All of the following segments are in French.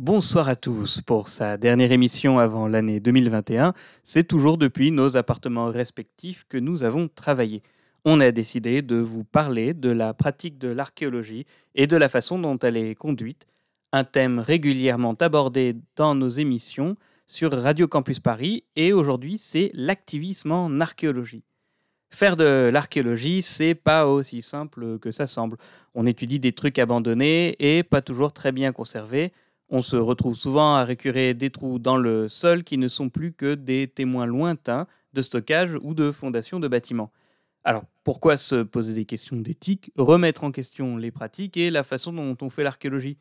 Bonsoir à tous. Pour sa dernière émission avant l'année 2021, c'est toujours depuis nos appartements respectifs que nous avons travaillé. On a décidé de vous parler de la pratique de l'archéologie et de la façon dont elle est conduite, un thème régulièrement abordé dans nos émissions sur Radio Campus Paris et aujourd'hui c'est l'activisme en archéologie. Faire de l'archéologie, c'est pas aussi simple que ça semble. On étudie des trucs abandonnés et pas toujours très bien conservés on se retrouve souvent à récurer des trous dans le sol qui ne sont plus que des témoins lointains de stockage ou de fondation de bâtiments. Alors, pourquoi se poser des questions d'éthique, remettre en question les pratiques et la façon dont on fait l'archéologie?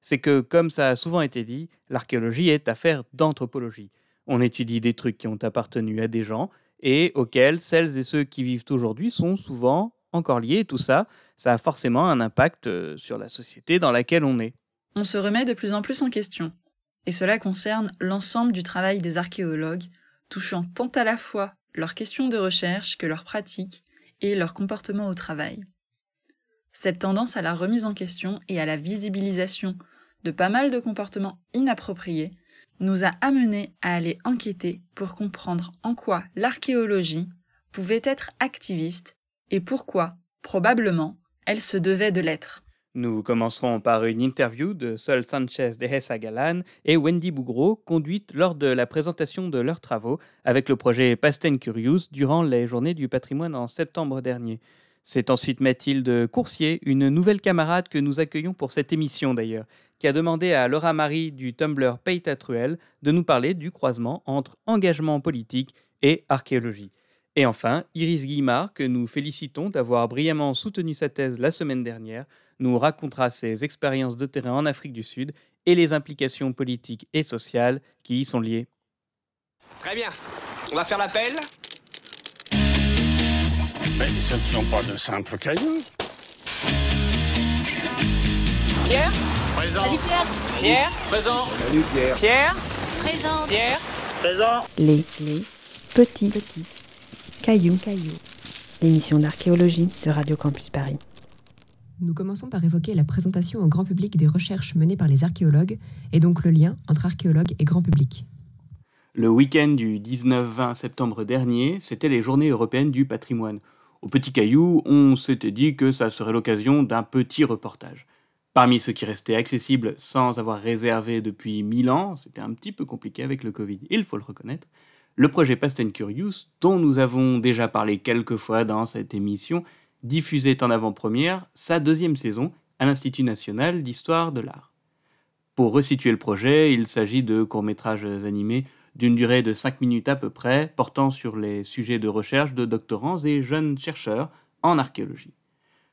C'est que, comme ça a souvent été dit, l'archéologie est affaire d'anthropologie. On étudie des trucs qui ont appartenu à des gens et auxquels celles et ceux qui vivent aujourd'hui sont souvent encore liés. Tout ça, ça a forcément un impact euh, sur la société dans laquelle on est on se remet de plus en plus en question, et cela concerne l'ensemble du travail des archéologues, touchant tant à la fois leurs questions de recherche que leurs pratiques et leur comportement au travail. Cette tendance à la remise en question et à la visibilisation de pas mal de comportements inappropriés nous a amenés à aller enquêter pour comprendre en quoi l'archéologie pouvait être activiste et pourquoi, probablement, elle se devait de l'être. Nous commencerons par une interview de Sol Sanchez de Hessa Galan et Wendy Bougro, conduite lors de la présentation de leurs travaux avec le projet Pasten Curious durant les Journées du patrimoine en septembre dernier. C'est ensuite Mathilde Coursier, une nouvelle camarade que nous accueillons pour cette émission d'ailleurs, qui a demandé à Laura Marie du Tumblr Paytatruel de nous parler du croisement entre engagement politique et archéologie. Et enfin, Iris Guimard, que nous félicitons d'avoir brillamment soutenu sa thèse la semaine dernière, nous racontera ses expériences de terrain en Afrique du Sud et les implications politiques et sociales qui y sont liées. Très bien. On va faire l'appel. Mais ce ne sont pas de simples cailloux. Pierre Présent. Salut Pierre Pierre Présent Salut Pierre. Pierre Présente Pierre Présent. Les, les petits, petits cailloux, cailloux. L'émission d'archéologie de Radio Campus Paris. Nous commençons par évoquer la présentation au grand public des recherches menées par les archéologues et donc le lien entre archéologues et grand public. Le week-end du 19-20 septembre dernier, c'était les Journées européennes du patrimoine. Au Petit Caillou, on s'était dit que ça serait l'occasion d'un petit reportage. Parmi ceux qui restaient accessibles sans avoir réservé depuis mille ans, c'était un petit peu compliqué avec le Covid, il faut le reconnaître, le projet Past Curious, dont nous avons déjà parlé quelques fois dans cette émission, diffusait en avant-première sa deuxième saison à l'Institut national d'histoire de l'art. Pour resituer le projet, il s'agit de courts-métrages animés d'une durée de 5 minutes à peu près, portant sur les sujets de recherche de doctorants et jeunes chercheurs en archéologie.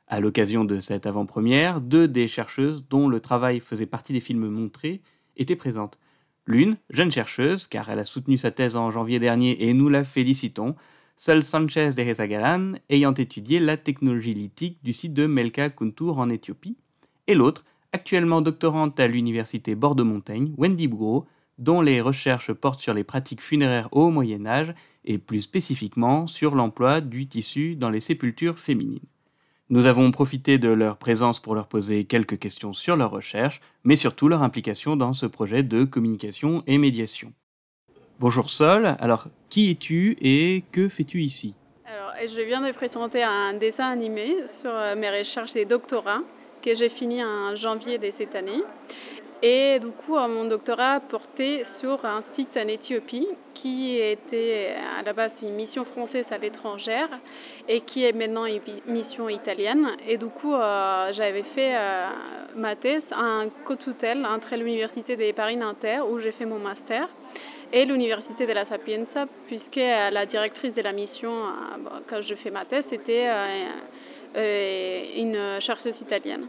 À l'occasion de cette avant-première, deux des chercheuses dont le travail faisait partie des films montrés étaient présentes. L'une, jeune chercheuse, car elle a soutenu sa thèse en janvier dernier et nous la félicitons, Sol Sanchez de Rezagalan ayant étudié la technologie lithique du site de Melka Kuntur en Éthiopie, et l'autre, actuellement doctorante à l'université Bordeaux-Montaigne, Wendy Bougro, dont les recherches portent sur les pratiques funéraires au Moyen Âge et plus spécifiquement sur l'emploi du tissu dans les sépultures féminines. Nous avons profité de leur présence pour leur poser quelques questions sur leurs recherches, mais surtout leur implication dans ce projet de communication et médiation. Bonjour Sol, alors qui es-tu et que fais-tu ici? Alors, je viens de présenter un dessin animé sur euh, mes recherches de doctorat que j'ai fini en janvier de cette année. Et du coup, euh, mon doctorat portait sur un site en Éthiopie qui était à la base une mission française à l'étranger et qui est maintenant une mission italienne. Et du coup, euh, j'avais fait ma thèse en co-tutelle entre l'Université de Paris-Nanterre où j'ai fait mon master et l'Université de la Sapienza, puisque euh, la directrice de la mission, euh, quand je fais ma thèse, c'était euh, une chercheuse italienne.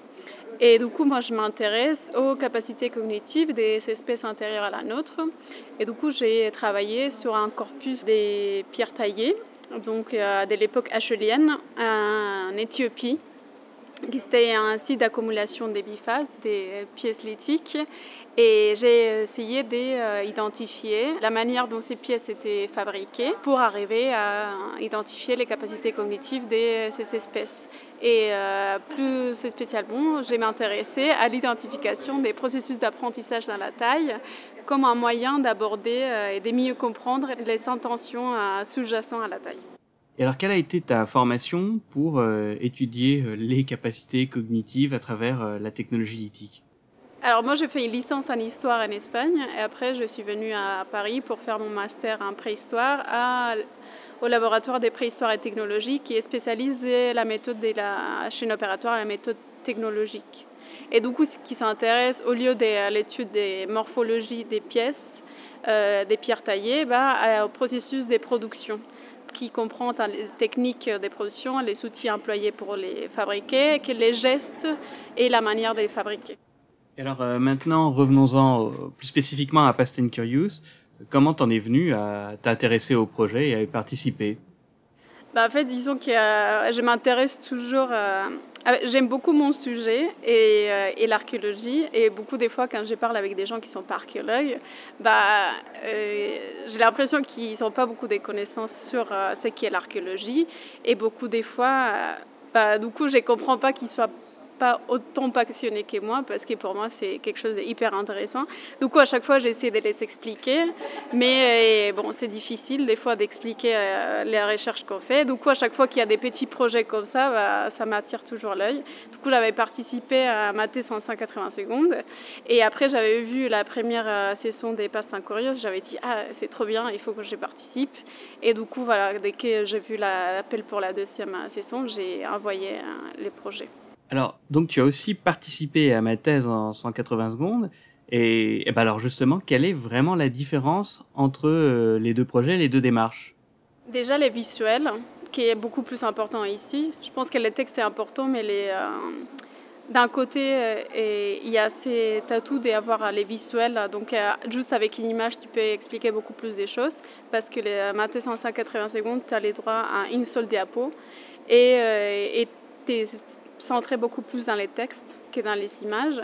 Et du coup, moi, je m'intéresse aux capacités cognitives des espèces antérieures à la nôtre. Et du coup, j'ai travaillé sur un corpus des pierres taillées, donc de l'époque acheulienne, en Éthiopie, C'était un site d'accumulation des bifaces, des pièces lithiques. Et j'ai essayé d'identifier la manière dont ces pièces étaient fabriquées pour arriver à identifier les capacités cognitives de ces espèces. Et euh, plus spécialement, j'ai m'intéressé à l'identification des processus d'apprentissage dans la taille comme un moyen d'aborder euh, et de mieux comprendre les intentions euh, sous-jacentes à la taille. Et alors, quelle a été ta formation pour étudier les capacités cognitives à travers la technologie lithique? Alors moi, j'ai fait une licence en histoire en Espagne et après, je suis venue à Paris pour faire mon master en préhistoire au laboratoire des préhistoires et technologies qui est spécialisé la méthode de la chaîne opératoire et la méthode technologique. Et du coup, ce qui s'intéresse, au lieu de l'étude des morphologies des pièces, euh, des pierres taillées, bah, au processus de production qui comprend les techniques de production, les outils employés pour les fabriquer, les gestes et la manière de les fabriquer alors euh, maintenant, revenons-en euh, plus spécifiquement à Past and Curious. Comment t'en es venu à t'intéresser au projet et à y participer? Bah, En fait, disons que euh, je m'intéresse toujours... J'aime beaucoup mon sujet et, l'archéologie. Et beaucoup des fois, quand je parle avec des gens qui sont pas archéologues, bah, j'ai l'impression qu'ils n'ont pas beaucoup de connaissances sur ce qu'est l'archéologie. Et beaucoup des fois, bah, du coup, je ne comprends pas qu'ils soient pas autant passionné que moi parce que pour moi c'est quelque chose d'hyper intéressant. Du coup à chaque fois j'essaie de les expliquer, mais euh, bon c'est difficile des fois d'expliquer euh, les recherches qu'on fait. Du coup à chaque fois qu'il y a des petits projets comme ça, bah, ça m'attire toujours l'œil. Du coup j'avais participé à ma thèse en 180 secondes et après j'avais vu la première euh, session des Pastes Incurieux, j'avais dit ah c'est trop bien, il faut que je participe. Et du coup voilà dès que j'ai vu l'appel pour la deuxième session, j'ai envoyé les projets. Alors, donc tu as aussi participé à ma thèse en 180 secondes. Et, ben alors justement, quelle est vraiment la différence entre euh, les deux projets, les deux démarches? Déjà les visuels, qui est beaucoup plus important ici. Je pense que les textes est important, mais les, euh, d'un côté, euh, il y a cet atout d'avoir les visuels. Donc juste avec une image, tu peux expliquer beaucoup plus des choses. Parce que les ma thèse en 180 secondes, tu as les droits à une seule diapo. Et, et centré beaucoup plus dans les textes que dans les images.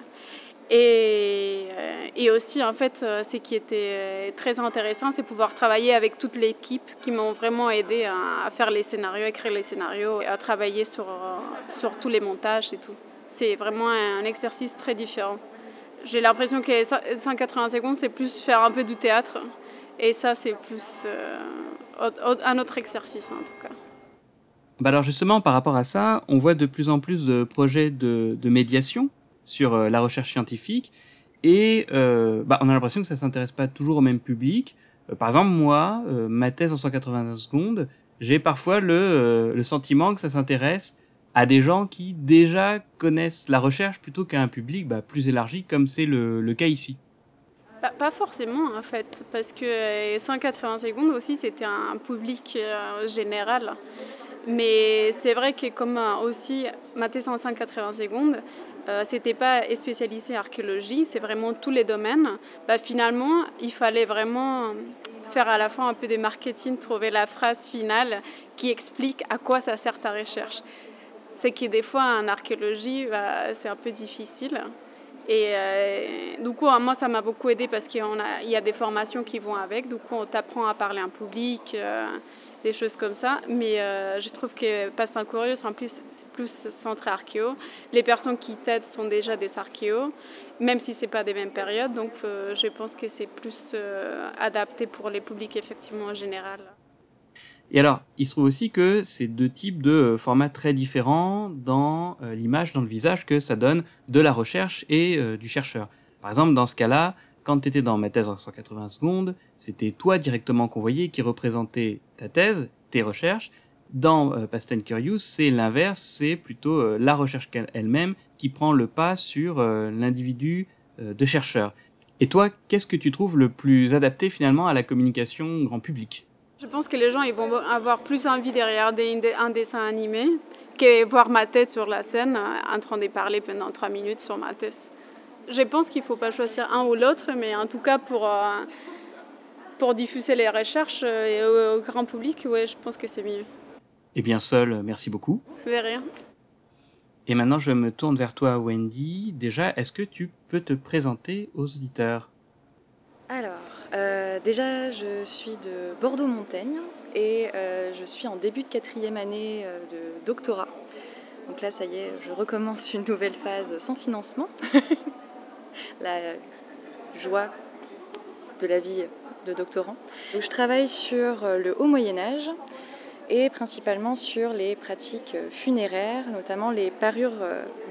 Et, euh, et aussi, en fait, euh, ce qui était euh, très intéressant, c'est pouvoir travailler avec toute l'équipe qui m'ont vraiment aidé à, faire les scénarios, écrire les scénarios, à travailler sur, sur tous les montages et tout. C'est vraiment un exercice très différent. J'ai l'impression que 180 secondes, c'est plus faire un peu du théâtre. Et ça, c'est plus un autre exercice, en tout cas. Bah alors justement, par rapport à ça, on voit de plus en plus de projets de, médiation sur euh, la recherche scientifique et euh, bah, on a l'impression que ça s'intéresse pas toujours au même public. Euh, par exemple, moi, ma thèse en 180 secondes, j'ai parfois le, sentiment que ça s'intéresse à des gens qui déjà connaissent la recherche plutôt qu'à un public bah, plus élargi comme c'est le, cas ici. Pas, forcément en fait, parce que 180 secondes aussi c'était un public général. Mais c'est vrai que comme euh, aussi ma thèse en 180 secondes, euh, c'était pas spécialisé archéologie, c'est vraiment tous les domaines. Bah, finalement, il fallait vraiment faire à la fois un peu de marketing, trouver la phrase finale qui explique à quoi ça sert ta recherche. C'est que des fois en archéologie, bah, c'est un peu difficile. Et euh, du coup, moi, ça m'a beaucoup aidé parce qu'il y a des formations qui vont avec. Du coup, on t'apprend à parler en public. Euh, des choses comme ça. Mais euh, je trouve que Passe un Curieux, c'est plus, plus centré archéo. Les personnes qui t'aident sont déjà des archéos, même si ce n'est pas des mêmes périodes. Donc euh, je pense que c'est plus euh, adapté pour les publics effectivement en général. Et alors, il se trouve aussi que c'est deux types de formats très différents dans l'image, dans le visage que ça donne de la recherche et du chercheur. Par exemple, dans ce cas-là, quand tu étais dans ma thèse en 180 secondes, c'était toi directement qu'on voyait qui représentait ta thèse, tes recherches. Dans euh, Past and Curious, c'est l'inverse, c'est plutôt euh, la recherche elle-même qui prend le pas sur euh, l'individu euh, de chercheur. Et toi, qu'est-ce que tu trouves le plus adapté finalement à la communication grand public? Je pense que les gens vont avoir plus envie de regarder un dessin animé que voir ma tête sur la scène en train de parler pendant trois minutes sur ma thèse. Je pense qu'il ne faut pas choisir un ou l'autre, mais en tout cas pour, euh, pour diffuser les recherches euh, au, grand public, ouais, je pense que c'est mieux. Eh bien, seul, merci beaucoup. De rien. Et maintenant, je me tourne vers toi, Wendy. Déjà, est-ce que tu peux te présenter aux auditeurs? Alors, euh, déjà, je suis de Bordeaux-Montaigne et euh, je suis en début de quatrième année euh, de doctorat. Donc là, ça y est, je recommence une nouvelle phase sans financement. la joie de la vie de doctorant. Je travaille sur le haut Moyen Âge et principalement sur les pratiques funéraires, notamment les parures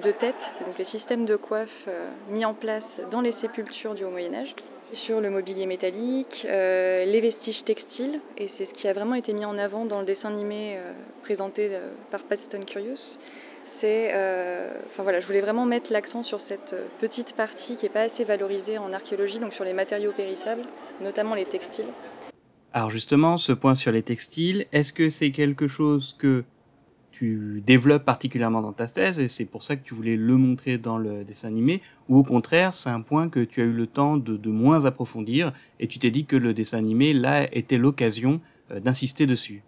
de tête, donc les systèmes de coiffe mis en place dans les sépultures du haut Moyen Âge sur le mobilier métallique, euh, les vestiges textiles, et c'est ce qui a vraiment été mis en avant dans le dessin animé euh, présenté euh, par Paston Curious. C'est, enfin voilà, je voulais vraiment mettre l'accent sur cette petite partie qui n'est pas assez valorisée en archéologie, donc sur les matériaux périssables, notamment les textiles. Alors justement, ce point sur les textiles, est-ce que c'est quelque chose que tu développes particulièrement dans ta thèse et c'est pour ça que tu voulais le montrer dans le dessin animé ou au contraire c'est un point que tu as eu le temps de, moins approfondir et tu t'es dit que le dessin animé là était l'occasion euh, d'insister dessus?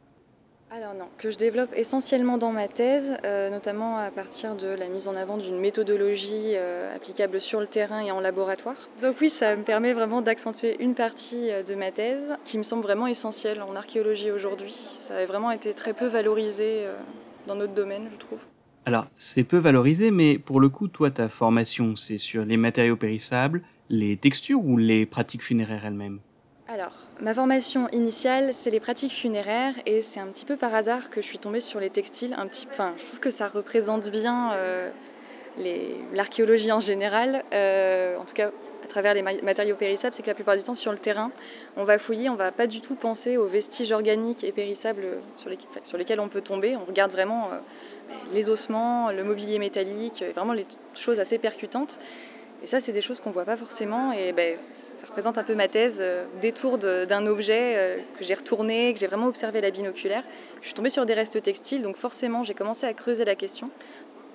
Alors non, que je développe essentiellement dans ma thèse, euh, notamment à partir de la mise en avant d'une méthodologie euh, applicable sur le terrain et en laboratoire. Donc oui, ça me permet vraiment d'accentuer une partie de ma thèse qui me semble vraiment essentielle en archéologie aujourd'hui. Ça a vraiment été très peu valorisé dans notre domaine, je trouve. Alors, c'est peu valorisé, mais pour le coup, toi, ta formation, c'est sur les matériaux périssables, les textures ou les pratiques funéraires elles-mêmes? Alors, ma formation initiale, c'est les pratiques funéraires, et c'est un petit peu par hasard que je suis tombée sur les textiles. Un petit, je trouve que ça représente bien euh, l'archéologie en général, euh, en tout cas à travers les matériaux périssables, c'est que la plupart du temps sur le terrain, on va fouiller, on va pas du tout penser aux vestiges organiques et périssables sur, les, sur lesquels on peut tomber. On regarde vraiment euh, les ossements, le mobilier métallique, vraiment les choses assez percutantes. Et ça, c'est des choses qu'on voit pas forcément. Et ben, ça représente un peu ma thèse, euh, détour d'un objet euh, que j'ai retourné, que j'ai vraiment observé la binoculaire. Je suis tombée sur des restes textiles, donc forcément, j'ai commencé à creuser la question.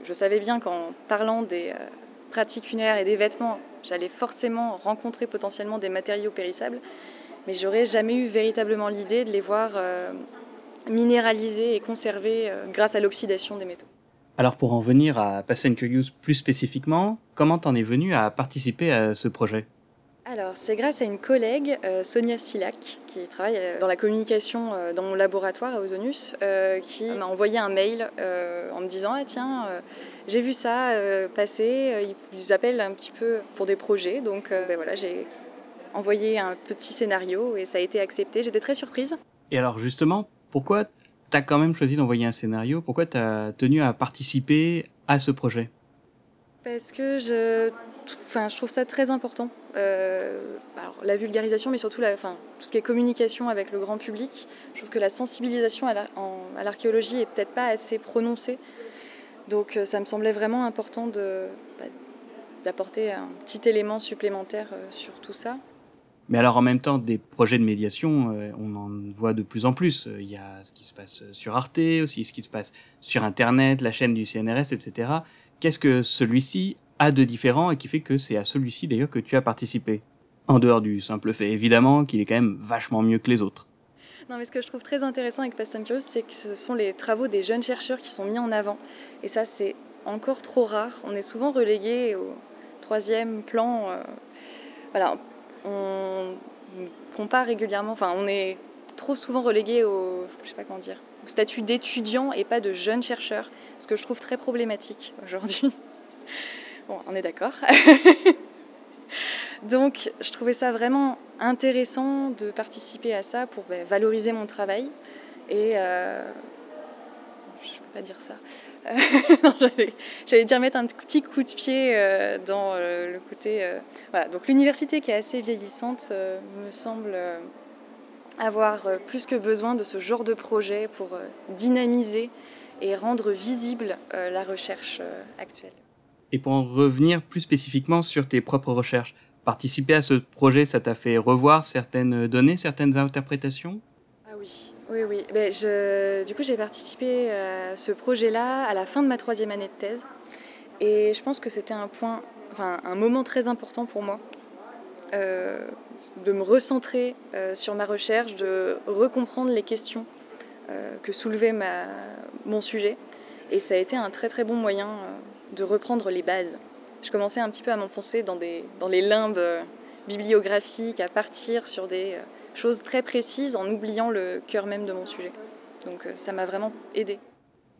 Je savais bien qu'en parlant des pratiques funéraires et des vêtements, j'allais forcément rencontrer potentiellement des matériaux périssables, mais j'aurais jamais eu véritablement l'idée de les voir euh, minéralisés et conservés euh, grâce à l'oxydation des métaux. Alors pour en venir à Pass Curious plus spécifiquement, comment t'en es venu à participer à ce projet? Alors, c'est grâce à une collègue, euh, Sonia Silac, qui travaille dans la communication dans mon laboratoire à Ozonus, qui m'a envoyé un mail en me disant Ah, tiens, j'ai vu ça euh, passer, euh, ils appellent un petit peu pour des projets, donc euh, ben voilà, j'ai envoyé un petit scénario et ça a été accepté. J'étais très surprise. Et alors justement, pourquoi tu as quand même choisi d'envoyer un scénario Pourquoi tu as tenu à participer à ce projet? Parce que je, enfin, je trouve ça très important. alors, la vulgarisation, mais surtout la, enfin, tout ce qui est communication avec le grand public. Je trouve que la sensibilisation à l'archéologie est peut-être pas assez prononcée. Donc euh, ça me semblait vraiment important bah, d'apporter un petit élément supplémentaire euh, sur tout ça. Mais alors en même temps, des projets de médiation, euh, on en voit de plus en plus. Il y a ce qui se passe sur Arte, aussi ce qui se passe sur Internet, la chaîne du CNRS, etc. Qu'est-ce que celui-ci a de différent et qui fait que c'est à celui-ci d'ailleurs que tu as participé? En dehors du simple fait évidemment qu'il est quand même vachement mieux que les autres. Non, mais ce que je trouve très intéressant avec Past Curious, c'est que ce sont les travaux des jeunes chercheurs qui sont mis en avant. Et ça, c'est encore trop rare. On est souvent relégué au troisième plan. Euh, voilà, on compare régulièrement. Enfin, on est trop souvent relégué au, statut d'étudiant et pas de jeune chercheur, ce que je trouve très problématique aujourd'hui. Bon, on est d'accord. Donc, je trouvais ça vraiment intéressant de participer à ça pour ben, valoriser mon travail. Et euh, je ne peux pas dire ça. J'allais dire mettre un petit coup de pied euh, dans le côté. Euh, voilà. Donc, l'université qui est assez vieillissante me semble avoir plus que besoin de ce genre de projet pour dynamiser et rendre visible la recherche actuelle. Et pour en revenir plus spécifiquement sur tes propres recherches, participer à ce projet, ça t'a fait revoir certaines données, certaines interprétations? Ah oui, oui, oui. Ben, je, du coup, j'ai participé à ce projet-là à la fin de ma troisième année de thèse. Et je pense que c'était un point, un moment très important pour moi. Euh, de me recentrer euh, sur ma recherche, de recomprendre les questions euh, que soulevait mon sujet Et ça a été un très très bon moyen de reprendre les bases. Je commençais un petit peu à m'enfoncer dans, dans les limbes bibliographiques, à partir sur des choses très précises en oubliant le cœur même de mon sujet. Donc ça m'a vraiment aidé.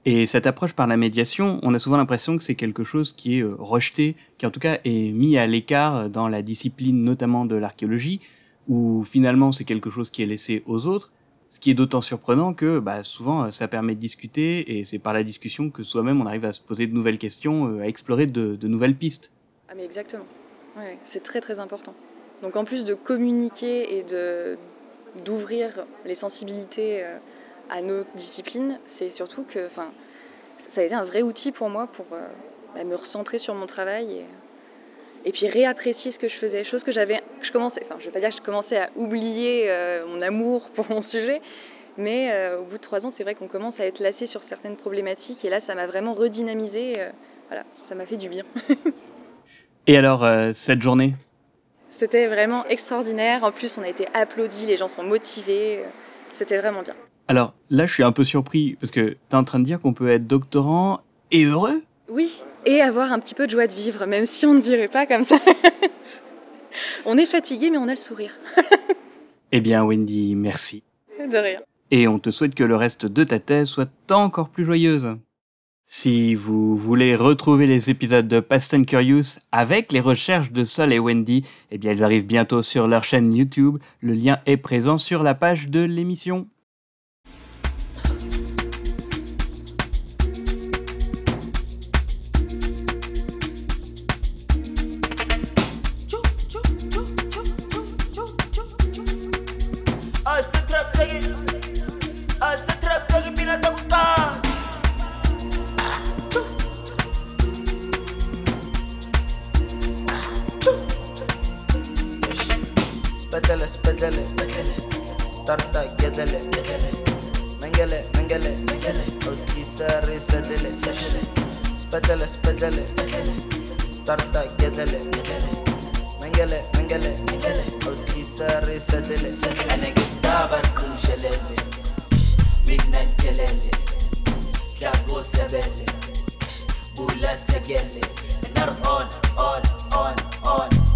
Et cette approche par la médiation, on a souvent l'impression que c'est quelque chose qui est rejeté, qui en tout cas est mis à l'écart dans la discipline notamment de l'archéologie, où finalement c'est quelque chose qui est laissé aux autres. Ce qui est d'autant surprenant que bah, souvent ça permet de discuter et c'est par la discussion que soi-même on arrive à se poser de nouvelles questions, à explorer de, de nouvelles pistes. Ah mais exactement, ouais, c'est très très important. Donc en plus de communiquer et d'ouvrir les sensibilités à nos disciplines, c'est surtout que enfin, ça a été un vrai outil pour moi pour euh, bah, me recentrer sur mon travail et, et, puis réapprécier ce que je faisais. Chose que j'avais, je commençais, enfin je vais pas dire que je commençais à oublier euh, mon amour pour mon sujet, mais euh, au bout de trois ans, c'est vrai qu'on commence à être lassé sur certaines problématiques et là, ça m'a vraiment redynamisé. voilà, ça m'a fait du bien. et alors, cette journée? C'était vraiment extraordinaire. En plus, on a été applaudis, les gens sont motivés. C'était vraiment bien. Alors là, je suis un peu surpris parce que tu es en train de dire qu'on peut être doctorant et heureux? Oui, et avoir un petit peu de joie de vivre, même si on ne dirait pas comme ça. on est fatigué, mais on a le sourire. eh bien, Wendy, merci. De rien. Et on te souhaite que le reste de ta thèse soit encore plus joyeuse. Si vous voulez retrouver les épisodes de Past and Curious avec les recherches de Sol et Wendy, eh bien, elles arrivent bientôt sur leur chaîne YouTube. Le lien est présent sur la page de l'émission. ಸ್ಪರ್ಧ ಗೆದಲೆ ಮೆಂಗಲೆ ಮೆಂಗಲೆ ಮೆಂಗಲೆ ಸರಿ ಸದಲೆ ಸ್ಪೆದಲೆ ಸ್ಪೆದಲೆ ಸ್ಪರ್ಧ ಗೆದಲೆ ಮೆಂಗಲೆ ಮೆಂಗಲೆ ಮೆಂಗಲೆ ಸರಿ ಸದಲೆ ನನಗೆ ಸ್ಟಾವರ್ ಕುಂಶಲೆಲ್ಲಿ ವಿಜ್ಞಾನ ಗೆಲೆಲ್ಲಿ ತ್ಯಾಗೋ ಸೆಬೆಲ್ಲಿ بولا سجلي النار اون اون اون اون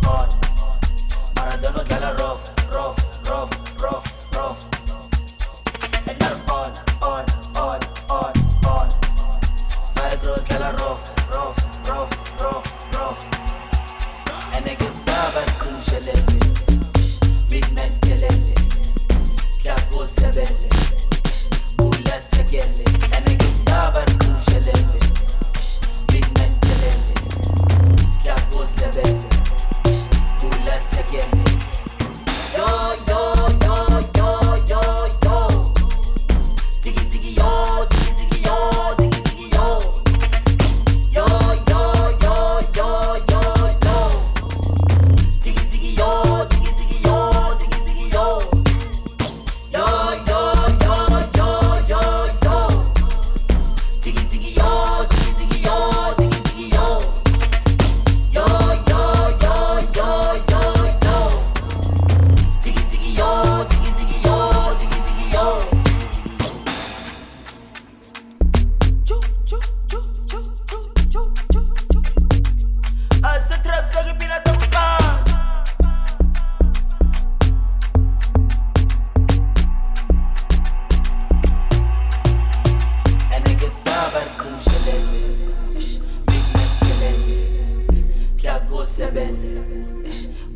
Klago sebele.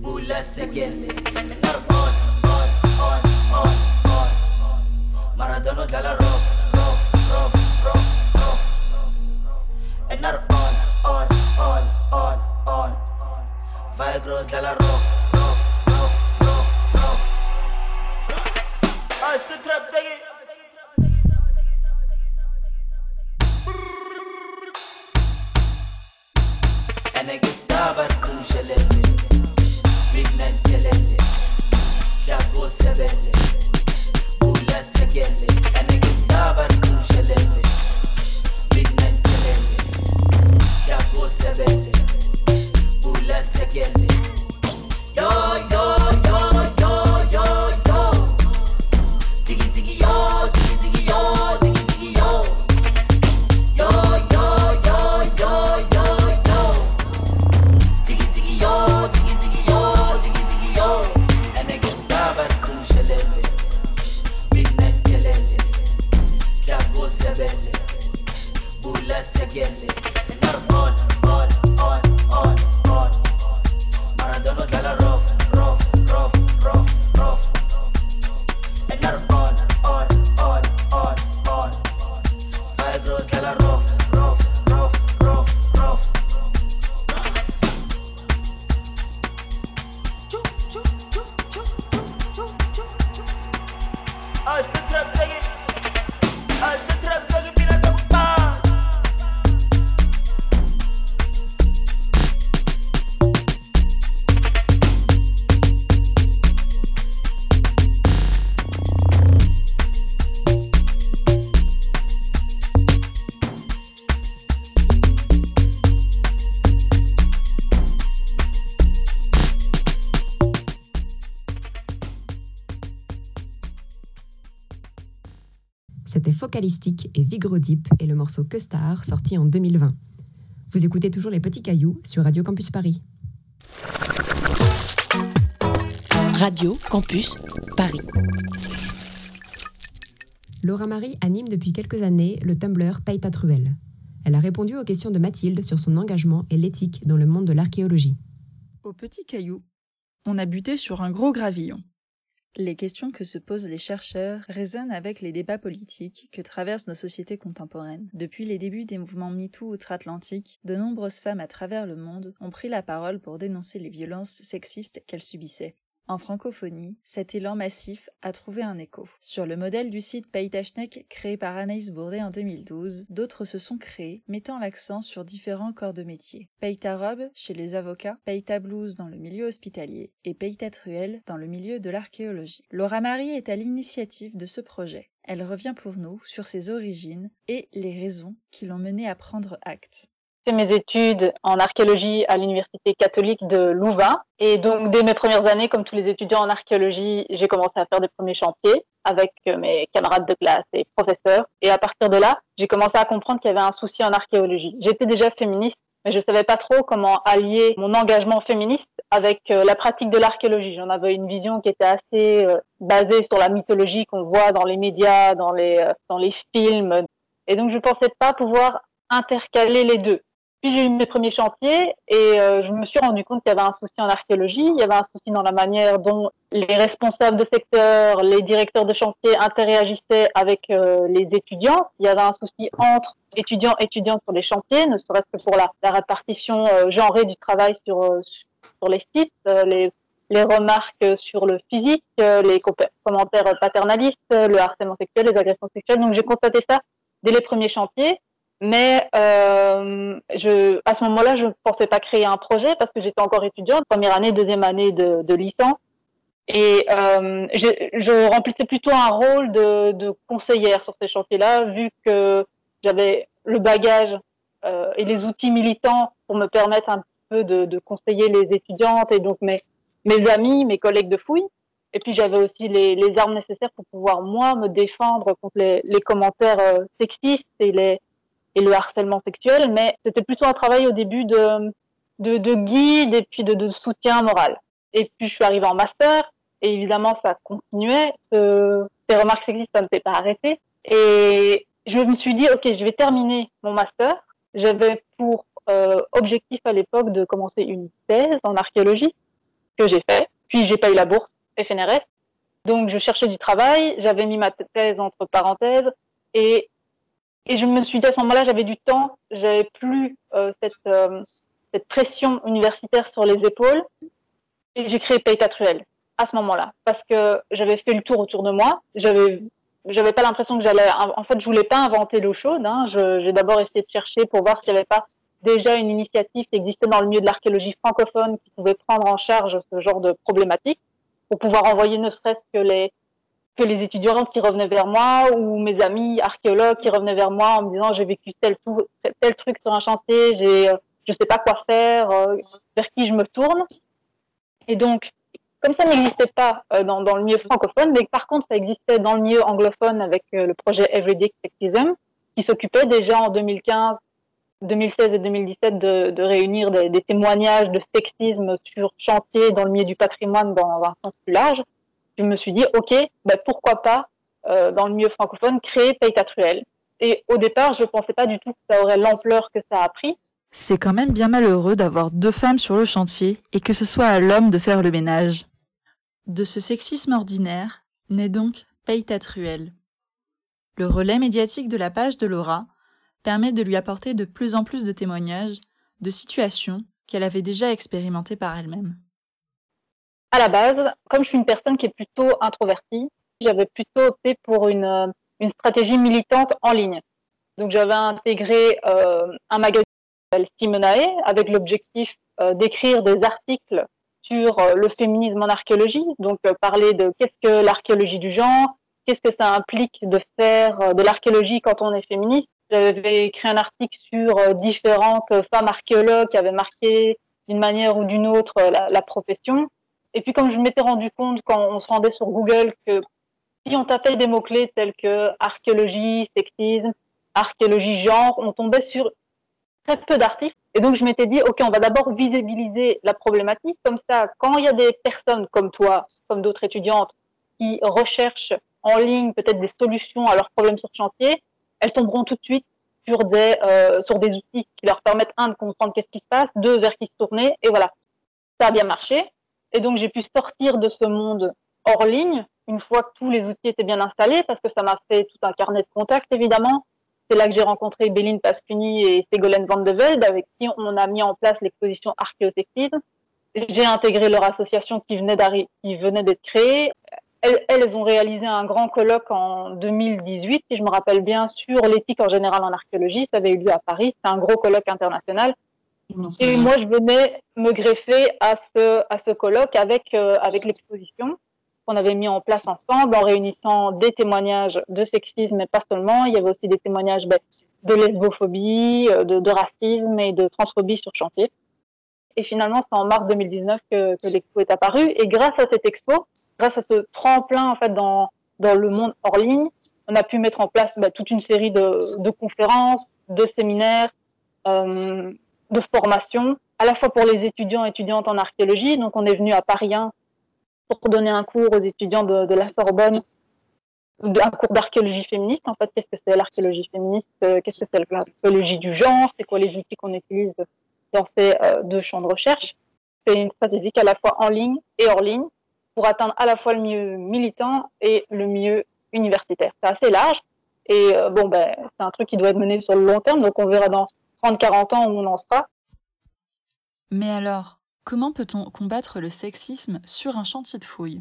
Bula segele. And now on, on, on, on, Focalistique et Vigrodip et le morceau Que Star sorti en 2020. Vous écoutez toujours Les Petits Cailloux sur Radio Campus Paris. Radio Campus Paris. Laura Marie anime depuis quelques années le Tumblr Paye ta truelle. Elle a répondu aux questions de Mathilde sur son engagement et l'éthique dans le monde de l'archéologie. Au petit caillou, on a buté sur un gros gravillon. Les questions que se posent les chercheurs résonnent avec les débats politiques que traversent nos sociétés contemporaines. Depuis les débuts des mouvements MeToo outre-Atlantique, de nombreuses femmes à travers le monde ont pris la parole pour dénoncer les violences sexistes qu'elles subissaient. En francophonie, cet élan massif a trouvé un écho. Sur le modèle du site Paytachnek créé par Anaïs Bourdet en 2012, d'autres se sont créés, mettant l'accent sur différents corps de métier. Payta Robe chez les avocats, Payta Blues dans le milieu hospitalier et Payta Truel dans le milieu de l'archéologie. Laura Marie est à l'initiative de ce projet. Elle revient pour nous sur ses origines et les raisons qui l'ont menée à prendre acte mes études en archéologie à l'université catholique de Louvain. Et donc, dès mes premières années, comme tous les étudiants en archéologie, j'ai commencé à faire des premiers chantiers avec euh, mes camarades de classe et professeurs. Et à partir de là, j'ai commencé à comprendre qu'il y avait un souci en archéologie. J'étais déjà féministe, mais je savais pas trop comment allier mon engagement féministe avec euh, la pratique de l'archéologie. J'en avais une vision qui était assez euh, basée sur la mythologie qu'on voit dans les médias, dans les, films. Et donc, je pensais pas pouvoir intercaler les deux. Puis j'ai eu mes premiers chantiers et euh, je me suis rendu compte qu'il y avait un souci en archéologie, il y avait un souci dans la manière dont les responsables de secteur, les directeurs de chantier interagissaient avec euh, les étudiants. Il y avait un souci entre étudiants et étudiantes sur les chantiers, ne serait-ce que pour la, répartition euh, genrée du travail sur, sur les sites, les, les remarques sur le physique, les commentaires paternalistes, le harcèlement sexuel, les agressions sexuelles. Donc j'ai constaté ça dès les premiers chantiers. Mais euh, je, à ce moment-là, je ne pensais pas créer un projet parce que j'étais encore étudiante, première année, deuxième année de, de licence. Et euh, je, je, remplissais plutôt un rôle de, de conseillère sur ces chantiers-là, vu que j'avais le bagage euh, et les outils militants pour me permettre un peu de, de, conseiller les étudiantes et donc mes, mes amis, mes collègues de fouille. Et puis j'avais aussi les, les, armes nécessaires pour pouvoir moi me défendre contre les, les commentaires euh, sexistes et les, le harcèlement sexuel, mais c'était plutôt un travail au début de, de, de guide et puis de, soutien moral. Et puis je suis arrivée en master, et évidemment ça continuait, ce, ces remarques sexistes, ça ne s'est pas arrêté. Et je me suis dit, ok, je vais terminer mon master. J'avais pour euh, objectif à l'époque de commencer une thèse en archéologie, que j'ai fait. Puis j'ai pas eu la bourse FNRS. Donc je cherchais du travail, j'avais mis ma thèse entre parenthèses, et et je me suis dit à ce moment-là, j'avais du temps, j'avais plus euh, cette, euh, cette pression universitaire sur les épaules. Et j'ai créé Paytatruel à ce moment-là, parce que j'avais fait le tour autour de moi. J'avais, j'avais pas l'impression que j'allais. En fait, je voulais pas inventer l'eau chaude. Hein. j'ai d'abord essayé de chercher pour voir s'il n'y avait pas déjà une initiative qui existait dans le milieu de l'archéologie francophone qui pouvait prendre en charge ce genre de problématiques pour pouvoir envoyer ne serait-ce que les que les étudiants qui revenaient vers moi ou mes amis archéologues qui revenaient vers moi en me disant j'ai vécu tel, tel truc sur un chantier, j'ai, euh, je sais pas quoi faire, euh, vers qui je me tourne. Et donc, comme ça n'existait pas euh, dans, dans, le milieu francophone, mais par contre ça existait dans le milieu anglophone avec le projet Everyday Sexism, qui s'occupait déjà en 2015, 2016 et 2017 de, réunir des, témoignages de sexisme sur chantier dans le milieu du patrimoine dans un sens plus large je me suis dit, OK, bah, pourquoi pas, euh, dans le milieu francophone, créer Paytatruel. Et au départ, je ne pensais pas du tout que ça aurait l'ampleur que ça a pris. C'est quand même bien malheureux d'avoir deux femmes sur le chantier et que ce soit à l'homme de faire le ménage. De ce sexisme ordinaire naît donc Paytatruel. Le relais médiatique de la page de Laura permet de lui apporter de plus en plus de témoignages de situations qu'elle avait déjà expérimentées par elle-même à la base, comme je suis une personne qui est plutôt introvertie, j'avais plutôt opté pour une, euh, une stratégie militante en ligne. Donc j'avais intégré euh, un magazine Simonae avec l'objectif euh, d'écrire des articles sur euh, le féminisme en archéologie, donc parler de qu'est-ce que l'archéologie du genre, qu'est-ce que ça implique de faire de l'archéologie quand on est féministe. J'avais écrit un article sur différentes femmes archéologues qui avaient marqué d'une manière ou d'une autre la, la profession. Et puis, comme je m'étais rendu compte quand on se rendait sur Google que si on tapait des mots-clés tels que archéologie, sexisme, archéologie, genre, on tombait sur très peu d'articles. Et donc, je m'étais dit, OK, on va d'abord visibiliser la problématique. Comme ça, quand il y a des personnes comme toi, comme d'autres étudiantes, qui recherchent en ligne peut-être des solutions à leurs problèmes sur chantier, elles tomberont tout de suite sur des, euh, sur des outils qui leur permettent, un, de comprendre qu'est-ce qui se passe, deux, vers qui se tourner. Et voilà, ça a bien marché. Et donc, j'ai pu sortir de ce monde hors ligne une fois que tous les outils étaient bien installés, parce que ça m'a fait tout un carnet de contacts, évidemment. C'est là que j'ai rencontré Béline Pascuni et Ségolène Van de Velde, avec qui on a mis en place l'exposition Archéosexisme. J'ai intégré leur association qui venait d'être créée. Elles, elles, ont réalisé un grand colloque en 2018, si je me rappelle bien, sur l'éthique en général en archéologie. Ça avait eu lieu à Paris. C'est un gros colloque international. Et moi, je venais me greffer à ce, à ce colloque avec, euh, avec l'exposition qu'on avait mis en place ensemble en réunissant des témoignages de sexisme, mais pas seulement. Il y avait aussi des témoignages ben, de lesbophobie, euh, de, de, racisme et de transphobie sur chantier. Et finalement, c'est en mars 2019 que, que l'expo est apparue. Et grâce à cette expo, grâce à ce tremplin en fait dans, dans le monde hors ligne, on a pu mettre en place ben, toute une série de, de conférences, de séminaires, euh, de formations, à la fois pour les étudiants et étudiantes en archéologie. Donc, on est venu à Paris 1 pour donner un cours aux étudiants de, la Sorbonne, un cours d'archéologie féministe. En fait, qu'est-ce que c'est l'archéologie féministe euh, Qu'est-ce que c'est l'archéologie du genre? C'est quoi les outils qu'on utilise dans ces euh, deux champs de recherche? C'est une stratégie à la fois en ligne et hors ligne pour atteindre à la fois le mieux militant et le mieux universitaire. C'est assez large. Et euh, bon, ben, c'est un truc qui doit être mené sur le long terme, donc on verra dans 30-40 ans où on en sera. Mais alors, Comment peut-on combattre le sexisme sur un chantier de fouilles?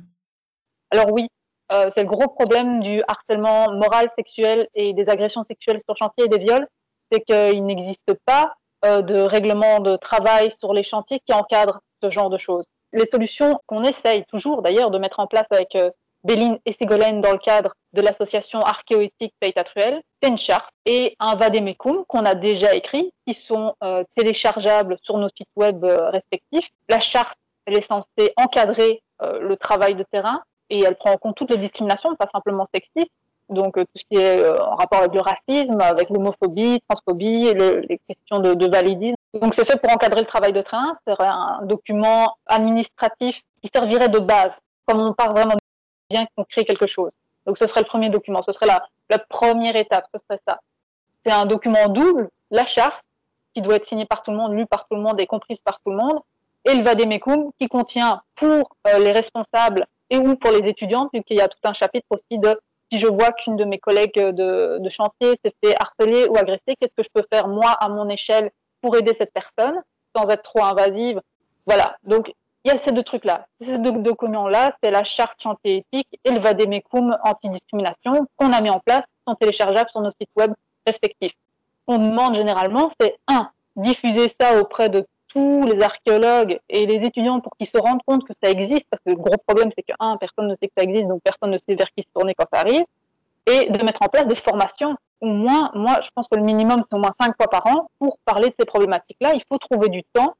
Alors oui, euh, c'est le gros problème du harcèlement moral, sexuel et des agressions sexuelles sur chantier et des viols, c'est qu'il n'existe pas euh, de règlement de travail sur les chantiers qui encadre ce genre de choses. Les solutions qu'on essaye toujours d'ailleurs de mettre en place avec euh, Béline et Ségolène dans le cadre de l'association archéoéthique Peitatruel, c'est une charte et un vademecum qu'on a déjà écrit, qui sont euh, téléchargeables sur nos sites web euh, respectifs. La charte, elle est censée encadrer euh, le travail de terrain et elle prend en compte toutes les discriminations, pas simplement sexistes, donc tout ce qui est en rapport avec le racisme, avec l'homophobie, transphobie, le, les questions de, validisme. Donc c'est fait pour encadrer le travail de terrain, c'est un document administratif qui servirait de base, comme on part vraiment bien qu'on crée quelque chose. Donc ce serait le premier document, ce serait la, première étape, ce serait ça. C'est un document double, la charte, qui doit être signée par tout le monde, lue par tout le monde et comprise par tout le monde, et le vademecum, qui contient pour euh, les responsables et ou pour les étudiants, puisqu'il y a tout un chapitre aussi de si je vois qu'une de mes collègues de, de chantier s'est fait harceler ou agresser, qu'est-ce que je peux faire moi à mon échelle pour aider cette personne sans être trop invasive? Voilà. Donc il y a ces deux trucs-là. Ces deux documents-là, c'est la charte chantier éthique et le vademecum anti-discrimination qu'on a mis en place, qui sont téléchargeables sur nos sites web respectifs. Qu'on demande généralement, c'est un, diffuser ça auprès de tous les archéologues et les étudiants pour qu'ils se rendent compte que ça existe, parce que le gros problème, c'est que, un, personne ne sait que ça existe, donc personne ne sait vers qui se tourner quand ça arrive, et de mettre en place des formations. Au moins, moi, je pense que le minimum, c'est au moins cinq fois par an pour parler de ces problématiques-là. Il faut trouver du temps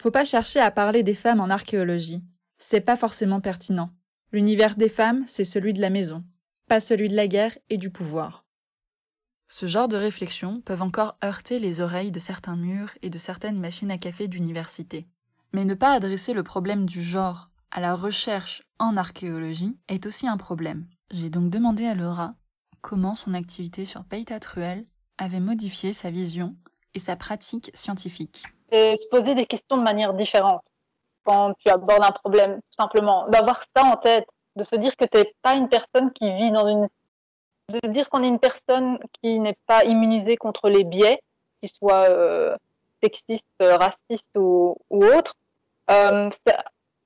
faut pas chercher à parler des femmes en archéologie. C'est pas forcément pertinent. L'univers des femmes, c'est celui de la maison, pas celui de la guerre et du pouvoir. Ce genre de réflexions peuvent encore heurter les oreilles de certains murs et de certaines machines à café d'université. Mais ne pas adresser le problème du genre à la recherche en archéologie est aussi un problème. J'ai donc demandé à Laura comment son activité sur Peytatruel avait modifié sa vision et sa pratique scientifique c'est se poser des questions de manière différente quand tu abordes un problème, tout simplement. D'avoir ça en tête, de se dire que tu n'es pas une personne qui vit dans une... de se dire qu'on est une personne qui n'est pas immunisée contre les biais, qu'ils soient euh, sexistes, racistes ou, ou autres. Euh, ça,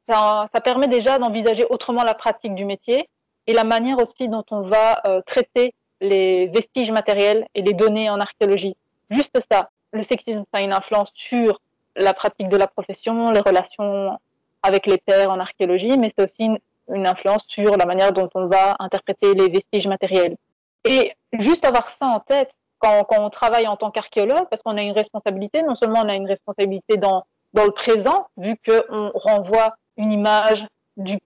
ça, ça, permet déjà d'envisager autrement la pratique du métier et la manière aussi dont on va euh, traiter les vestiges matériels et les données en archéologie. Juste ça le sexisme a une influence sur la pratique de la profession, les relations avec les pairs en archéologie, mais c'est aussi une, influence sur la manière dont on va interpréter les vestiges matériels. Et juste avoir ça en tête quand, on travaille en tant qu'archéologue, parce qu'on a une responsabilité, non seulement on a une responsabilité dans, dans le présent, vu qu'on renvoie une image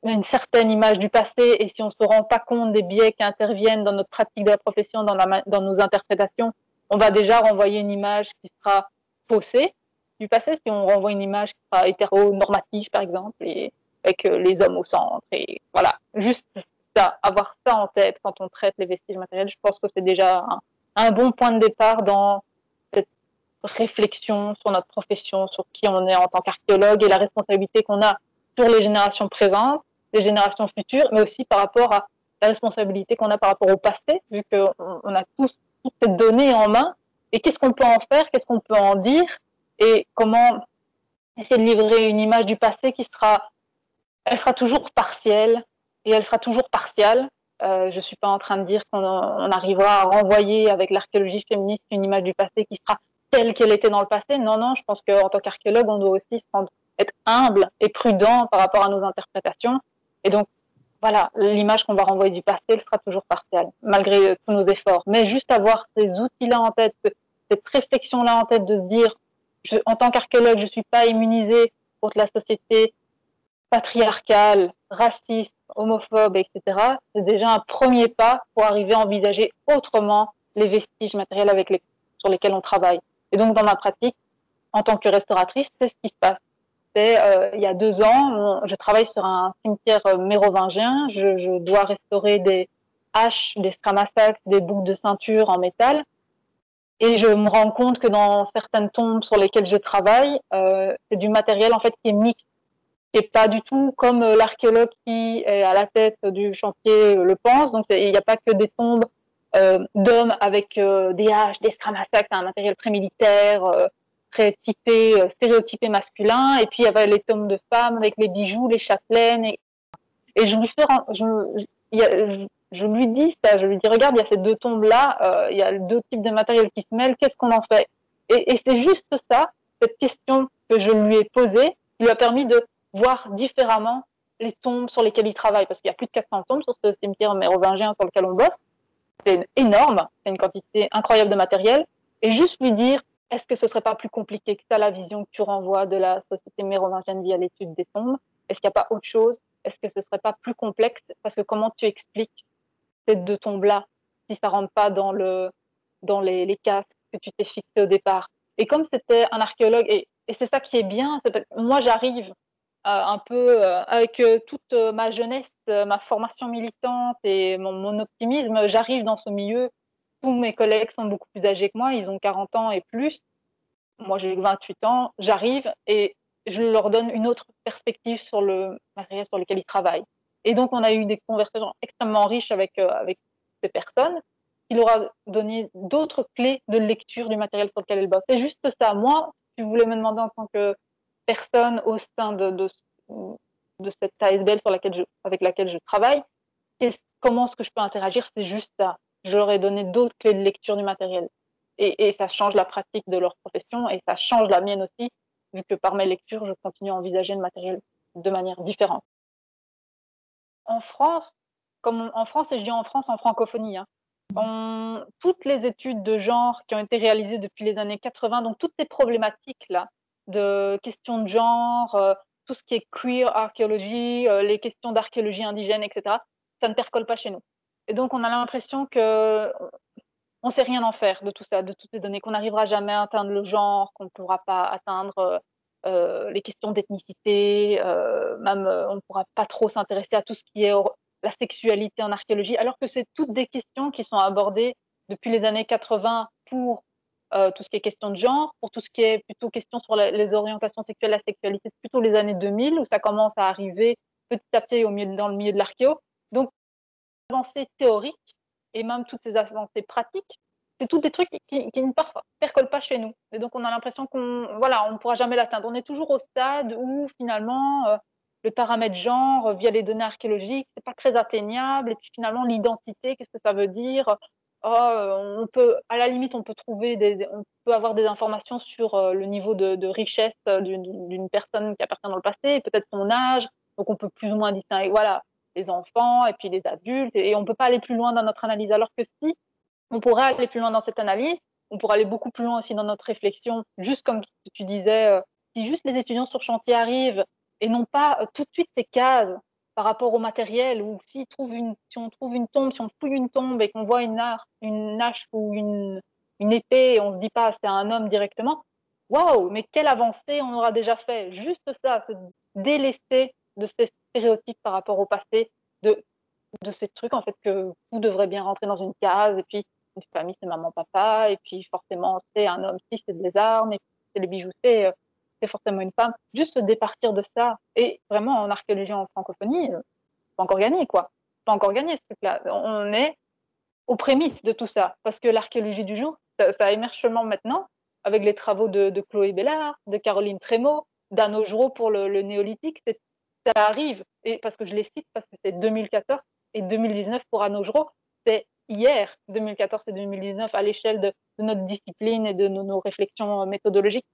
une certaine image du passé et si on se rend pas compte des biais qui interviennent dans notre pratique de la profession, dans nos interprétations, on va déjà renvoyer une image qui sera faussée du passé. Si on renvoie une image qui sera hétéronormative par exemple et avec les hommes au centre et voilà. Juste ça avoir ça en tête quand on traite les vestiges matériels je pense que c'est déjà un, bon point de départ dans cette réflexion sur notre profession sur qui on est en tant qu'archéologue et la responsabilité qu'on a sur les générations présentes, les générations futures, mais aussi par rapport à la responsabilité qu'on a par rapport au passé, vu qu'on on a tous toutes ces données en main. Et qu'est-ce qu'on peut en faire, qu'est-ce qu'on peut en dire, et comment essayer de livrer une image du passé qui sera, elle sera toujours partielle et elle sera toujours partiale. Euh, je suis pas en train de dire qu'on on arrivera à renvoyer avec l'archéologie féministe une image du passé qui sera telle qu'elle était dans le passé. Non, non, je pense qu'en tant qu'archéologue, on doit aussi se rendre être humble et prudent par rapport à nos interprétations. Et donc, voilà, l'image qu'on va renvoyer du passé, elle sera toujours partielle, malgré euh, tous nos efforts. Mais juste avoir ces outils-là en tête, cette réflexion-là en tête de se dire, en tant qu'archéologue, je ne suis pas immunisé contre la société patriarcale, raciste, homophobe, etc. C'est déjà un premier pas pour arriver à envisager autrement les vestiges matériels avec les, sur lesquels on travaille. Et donc, dans ma pratique, en tant que restauratrice, c'est ce qui se passe. Euh, il y a deux ans, je travaille sur un cimetière euh, mérovingien. Je, dois restaurer des haches, des scramasacs, des boucles de ceinture en métal. Et je me rends compte que dans certaines tombes sur lesquelles je travaille, euh, c'est du matériel en fait qui est mixte, qui pas du tout comme euh, l'archéologue qui est à la tête du chantier le pense. Donc il n'y a pas que des tombes euh, d'hommes avec des haches, des scramasacs, c'est un matériel très militaire, typé, euh, stéréotypé masculin, et puis il y avait les tomes de femmes avec les bijoux, les châtelaines, et, je lui fais, je, lui dis ça, je lui dis regarde, il y a ces deux tombes là, euh, il y a deux types de matériel qui se mêlent, qu'est-ce qu'on en fait? Et, et c'est juste ça, cette question que je lui ai posée, qui lui a permis de voir différemment les tombes sur lesquelles il travaille, parce qu'il y a plus de 400 tombes sur ce cimetière mérovingien sur lequel on bosse. C'est énorme, c'est une quantité incroyable de matériel. Et juste lui dire, est-ce que ce serait pas plus compliqué que ça, la vision que tu renvoies de la société mérovingienne via l'étude des tombes? Est-ce qu'il n'y a pas autre chose? Est-ce que ce serait pas plus complexe? Parce que comment tu expliques ces deux tombes-là si ça rentre pas dans, le, dans les, les cases que tu t'es fixé au départ? Et comme c'était un archéologue, et, et c'est ça qui est bien, moi j'arrive euh, un peu euh, avec euh, toute ma jeunesse, ma formation militante et mon optimisme, j'arrive dans ce milieu tous mes collègues sont beaucoup plus âgés que moi, ils ont 40 ans et plus. Moi, j'ai 28 ans, j'arrive et je leur donne une autre perspective sur le matériel sur lequel ils travaillent. Et donc, on a eu des conversations extrêmement riches avec, euh, avec ces personnes qui leur a donné d'autres clés de lecture du matériel sur lequel elles bossent. C'est juste ça. Moi, si vous voulez me demander en tant que personne au sein de, cette ASBL sur laquelle avec laquelle je travaille, comment est-ce que je peux interagir? C'est juste ça je leur ai donné d'autres clés de lecture du matériel. Et, et, ça change la pratique de leur profession et ça change la mienne aussi, vu que par mes lectures, je continue à envisager le matériel de manière différente. En France, comme en France, et je dis en France en francophonie, hein, on, toutes les études de genre qui ont été réalisées depuis les années 80, donc toutes ces problématiques-là de questions de genre, euh, tout ce qui est queer archéologie, euh, les questions d'archéologie indigène, etc., ça ne percole pas chez nous. Et donc, on a l'impression que on sait rien en faire de tout ça, de toutes ces données, qu'on n'arrivera jamais à atteindre le genre, qu'on ne pourra pas atteindre euh, les questions d'ethnicité, euh, même euh, on ne pourra pas trop s'intéresser à tout ce qui est la sexualité en archéologie, alors que c'est toutes des questions qui sont abordées depuis les années 80 pour euh, tout ce qui est question de genre, pour tout ce qui est plutôt question sur les orientations sexuelles, la sexualité, c'est plutôt les années 2000 où ça commence à arriver petit à petit dans le milieu de l'archéo. Donc, avancées théoriques et même toutes ces avancées pratiques, c'est tous des trucs qui, ne percolent pas chez nous. Et donc, on a l'impression qu'on voilà, ne pourra jamais l'atteindre. On est toujours au stade où, finalement, euh, le paramètre genre, via les données archéologiques, c'est pas très atteignable. Et puis, finalement, l'identité, qu'est-ce que ça veut dire? Oh, on peut, À la limite, on peut trouver on peut avoir des informations sur euh, le niveau de, de richesse d'une personne qui appartient dans le passé, peut-être son âge. Donc, on peut plus ou moins distinguer. Voilà les enfants et puis les adultes, et on ne peut pas aller plus loin dans notre analyse. Alors que si on pourrait aller plus loin dans cette analyse, on pourrait aller beaucoup plus loin aussi dans notre réflexion, juste comme tu disais, euh, si juste les étudiants sur chantier arrivent et non pas euh, tout de suite ces cases par rapport au matériel, ou si, trouve une, si on trouve une tombe, si on fouille une tombe et qu'on voit une, ar- une hache ou une, une épée, et on se dit pas c'est un homme directement, waouh, mais quelle avancée on aura déjà fait. Juste ça, se délaisser de ces stéréotypes par rapport au passé, de, de ces trucs en fait que tout devrait bien rentrer dans une case, et puis une famille c'est maman, papa, et puis forcément c'est un homme, si c'est des armes, et c'est les bijoux, c'est euh, c'est forcément une femme. Juste se départir de ça. Et vraiment, en archéologie en francophonie, euh, pas encore gagné, quoi. Pas encore gagné, ce truc-là. On est aux prémices de tout ça. Parce que l'archéologie du jour, ça, émerge seulement maintenant, avec les travaux de, de Chloé Bellard, de Caroline Trémaud, d'Anne Augereau pour le, le néolithique. C'est- Ça arrive, et parce que je les cite, parce que c'est 2014 et 2019 pour Augereau. C'est hier, 2014 et 2019, à l'échelle de, notre discipline et de nos, réflexions euh, méthodologiques.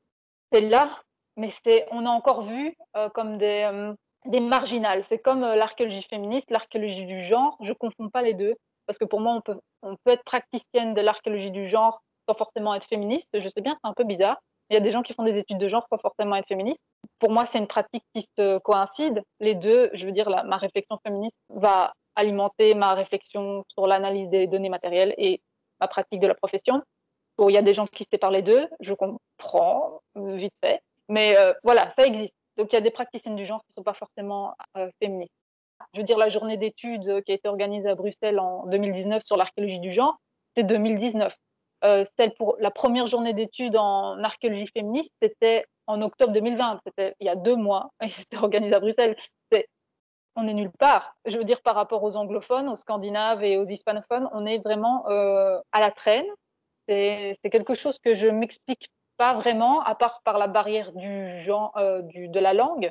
C'est là, mais c'est, on a encore vu euh, comme des, euh, des marginales. C'est comme l'archéologie féministe, l'archéologie du genre. Je confonds pas les deux parce que pour moi, on peut, être praticienne de l'archéologie du genre sans forcément être féministe. Je sais bien, c'est un peu bizarre. Il y a des gens qui font des études de genre sans forcément être féministes. Pour moi, c'est une pratique qui se coïncide. Les deux, je veux dire, ma réflexion féministe va alimenter ma réflexion sur l'analyse des données matérielles et ma pratique de la profession. Il y a des gens qui séparent les deux, je comprends vite fait, mais euh, voilà, ça existe. Donc il y a des praticiennes du genre qui ne sont pas forcément euh, féministes. Je veux dire, la journée d'études euh, qui a été organisée à Bruxelles en 2019 sur l'archéologie du genre, c'est 2019. Euh, celle pour la première journée d'études en archéologie féministe, c'était en octobre 2020, c'était il y a deux mois, et c'était organisé à Bruxelles. On est nulle part. Je veux dire, par rapport aux anglophones, aux scandinaves et aux hispanophones, on est vraiment euh, à la traîne. C'est quelque chose que je m'explique pas vraiment, à part par la barrière du genre, euh, de la langue,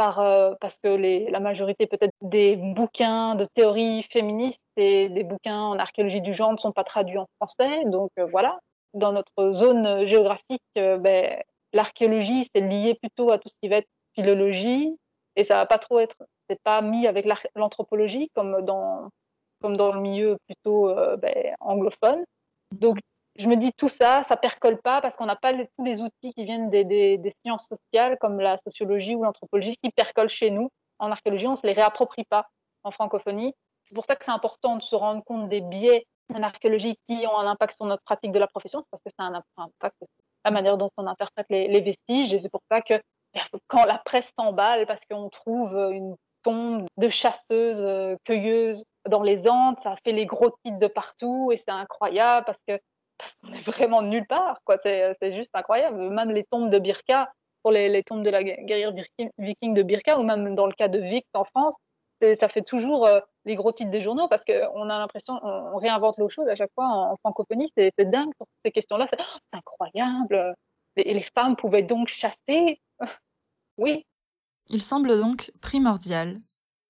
euh, parce que la majorité peut-être des bouquins de théorie féministe et des bouquins en archéologie du genre ne sont pas traduits en français. Donc voilà, dans notre zone géographique, ben, l'archéologie c'est lié plutôt à tout ce qui va être philologie et ça va pas trop être, c'est pas mis avec l'anthropologie comme dans comme dans le milieu plutôt euh, ben, anglophone. Donc je me dis tout ça, ça percole pas parce qu'on n'a pas tous les outils qui viennent des, des- sciences sociales comme la sociologie ou l'anthropologie qui percolent chez nous. En archéologie, on se les réapproprie pas en francophonie. C'est pour ça que c'est important de se rendre compte des biais en archéologie qui ont un impact sur notre pratique de la profession, parce que ça a un impact la manière dont on interprète les, vestiges. Et c'est pour ça que quand la presse s'emballe parce qu'on trouve une tombe de chasseuse, euh, cueilleuse dans les Andes, ça fait les gros titres de partout et c'est incroyable parce que parce qu'on est vraiment nulle part. quoi. C'est c'est juste incroyable. Même les tombes de Birka, pour les, les tombes de la guerrière viking de Birka, ou même dans le cas de Vic en France, ça fait toujours euh, les gros titres des journaux parce qu'on a l'impression, on, on réinvente l'eau chaude à chaque fois en, en francophonie. C'est c'est dingue sur ces questions-là. C'est oh, c'est incroyable. Et les femmes pouvaient donc chasser. oui, Il semble donc primordial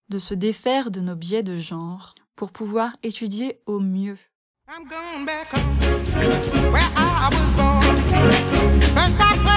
de se défaire de nos biais de genre pour pouvoir étudier au mieux. I'm going back home where I was born. First I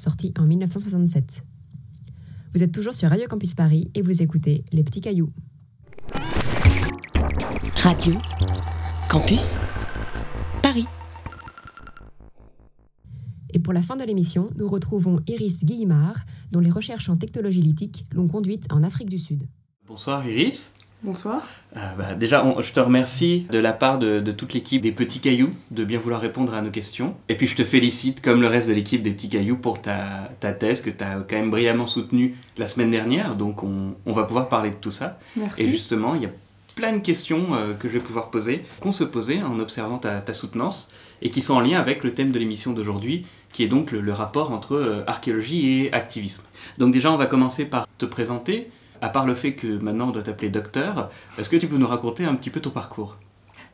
sorti en 1967. Vous êtes toujours sur Radio Campus Paris et vous écoutez Les Petits Cailloux. Radio Campus Paris. Et pour la fin de l'émission, nous retrouvons Iris Guillemard, dont les recherches en technologie lithique l'ont conduite en Afrique du Sud. Bonsoir Iris. Bonsoir. Euh, bah, déjà, on- je te remercie de la part de, de toute l'équipe des Petits Cailloux de bien vouloir répondre à nos questions. Et puis je te félicite, comme le reste de l'équipe des Petits Cailloux, pour ta, ta thèse que tu as quand même brillamment soutenue la semaine dernière. Donc on, on va pouvoir parler de tout ça. Merci. Et justement, il y a plein de questions euh, que je vais pouvoir poser, qu'on se posait en observant ta, ta soutenance, et qui sont en lien avec le thème de l'émission d'aujourd'hui, qui est donc le, le rapport entre euh, archéologie et activisme. Donc déjà, on va commencer par te présenter. À part le fait que maintenant on doit t'appeler docteur, est-ce que tu peux nous raconter un petit peu ton parcours?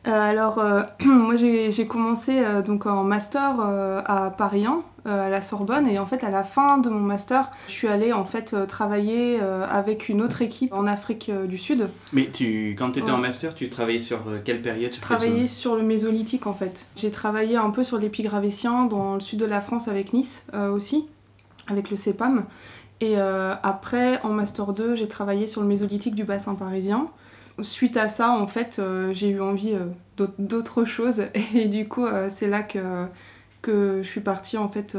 Euh, alors, euh, moi j'ai commencé euh, donc en master euh, à Paris 1, euh, à la Sorbonne, et en fait à la fin de mon master, je suis allée en fait travailler avec une autre équipe en Afrique du Sud. Mais tu, quand tu étais Ouais. en master, tu travaillais sur quelle période? Je travaillais sur le mésolithique en fait. J'ai travaillé un peu sur l'épigravétien dans le sud de la France avec Nice aussi, avec le CEPAM. Et euh, après, en Master 2, j'ai travaillé sur le mésolithique du bassin parisien. Suite à ça, en fait, euh, j'ai eu envie euh, d'aut- d'autres choses. Et du coup, c'est là que, que je suis partie en fait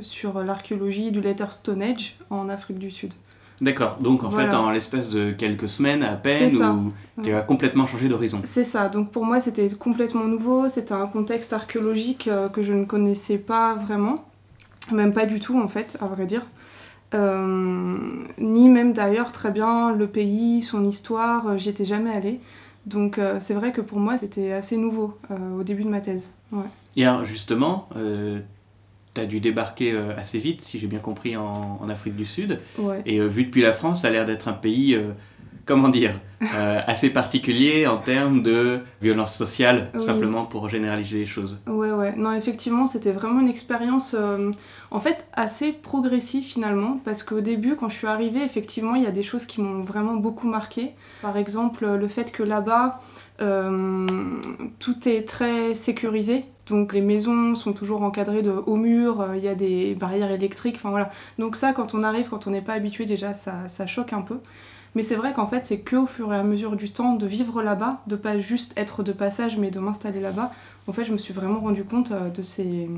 sur l'archéologie du Later Stone Age en Afrique du Sud. D'accord, donc en fait en l'espace de quelques semaines à peine, où tu as complètement changé d'horizon. C'est ça, donc pour moi c'était complètement nouveau, c'était un contexte archéologique que je ne connaissais pas vraiment, même pas du tout en fait, à vrai dire. Euh, ni même d'ailleurs très bien le pays, son histoire, euh, j'y étais jamais allée. Donc euh, c'est vrai que pour moi c'était assez nouveau euh, au début de ma thèse. Ouais. Et alors justement, tu as dû débarquer euh, assez vite, si j'ai bien compris, en, en Afrique du Sud. Ouais. Et euh, vu depuis la France, ça a l'air d'être un pays, euh, comment dire, euh, assez particulier en termes de violence sociale, Oui. simplement pour généraliser les choses. Ouais, ouais. Non, effectivement, c'était vraiment une expérience, euh, en fait, assez progressive finalement, parce qu'au début, quand je suis arrivée, effectivement, il y a des choses qui m'ont vraiment beaucoup marqué. Par exemple, le fait que là-bas, euh, tout est très sécurisé. Donc les maisons sont toujours encadrées de hauts murs, euh, il y a des barrières électriques, enfin voilà. Donc ça, quand on arrive, quand on n'est pas habitué, déjà, ça, ça choque un peu. Mais c'est vrai qu'en fait, c'est que au fur et à mesure du temps de vivre là-bas, de pas juste être de passage, mais de m'installer là-bas, en fait, je me suis vraiment rendu compte euh, de ces,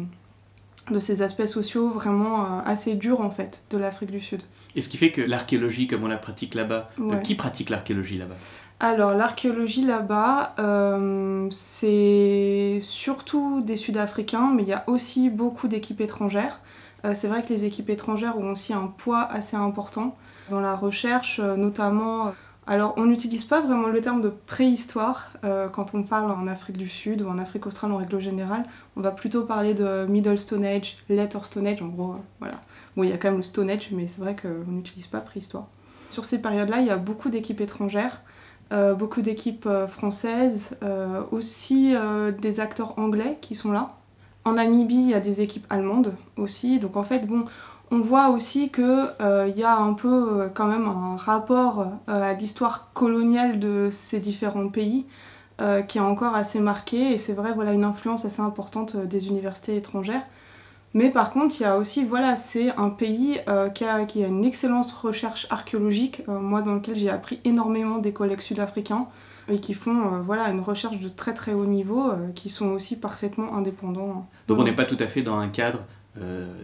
de ces aspects sociaux vraiment euh, assez durs, en fait, de l'Afrique du Sud. Et ce qui fait que l'archéologie, comme on la pratique là-bas, euh, qui pratique l'archéologie là-bas? Alors, l'archéologie là-bas, euh, c'est surtout des Sud-Africains, mais il y a aussi beaucoup d'équipes étrangères. Euh, c'est vrai que les équipes étrangères ont aussi un poids assez important dans la recherche, euh, notamment. euh, Alors, on n'utilise pas vraiment le terme de préhistoire euh, quand on parle en Afrique du Sud ou en Afrique australe en règle générale. On va plutôt parler de Middle Stone Age, Later Stone Age, en gros, voilà. Bon, il y a quand même le Stone Age, mais c'est vrai qu'on n'utilise pas préhistoire. Sur ces périodes-là, il y a beaucoup d'équipes étrangères, beaucoup d'équipes françaises, aussi des acteurs anglais qui sont là. En Namibie, il y a des équipes allemandes aussi. Donc en fait, bon, on voit aussi qu'il y a un peu euh, quand même un rapport euh, à l'histoire coloniale de ces différents pays euh, qui est encore assez marqué. Et c'est vrai, voilà, une influence assez importante euh, des universités étrangères. Mais par contre, il y a aussi, voilà, c'est un pays euh, qui, a, qui a une excellente recherche archéologique, euh, moi dans lequel j'ai appris énormément des collègues sud-africains et qui font euh, voilà, une recherche de très très haut niveau, euh, qui sont aussi parfaitement indépendants. Donc on n'est pas tout à fait dans un cadre euh,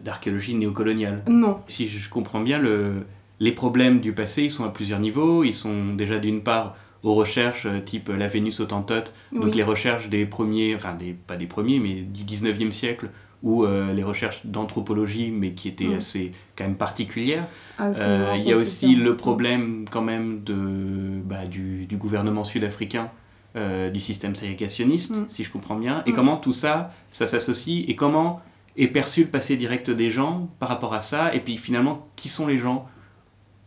d'archéologie néocoloniale. Non. Si je comprends bien, le, les problèmes du passé, ils sont à plusieurs niveaux. Ils sont déjà d'une part aux recherches euh, type la Vénus autantote, donc les recherches des premiers, enfin des, pas des premiers, mais du 19e siècle, ou euh, les recherches d'anthropologie, mais qui étaient assez quand même particulières. Ah, Euh, Il y a aussi le problème quand même de, bah, du, du gouvernement sud-africain, euh, du système ségrégationniste, Mm. si je comprends bien, et Mm. comment tout ça, ça s'associe, et comment est perçu le passé direct des gens par rapport à ça, et puis finalement, qui sont les gens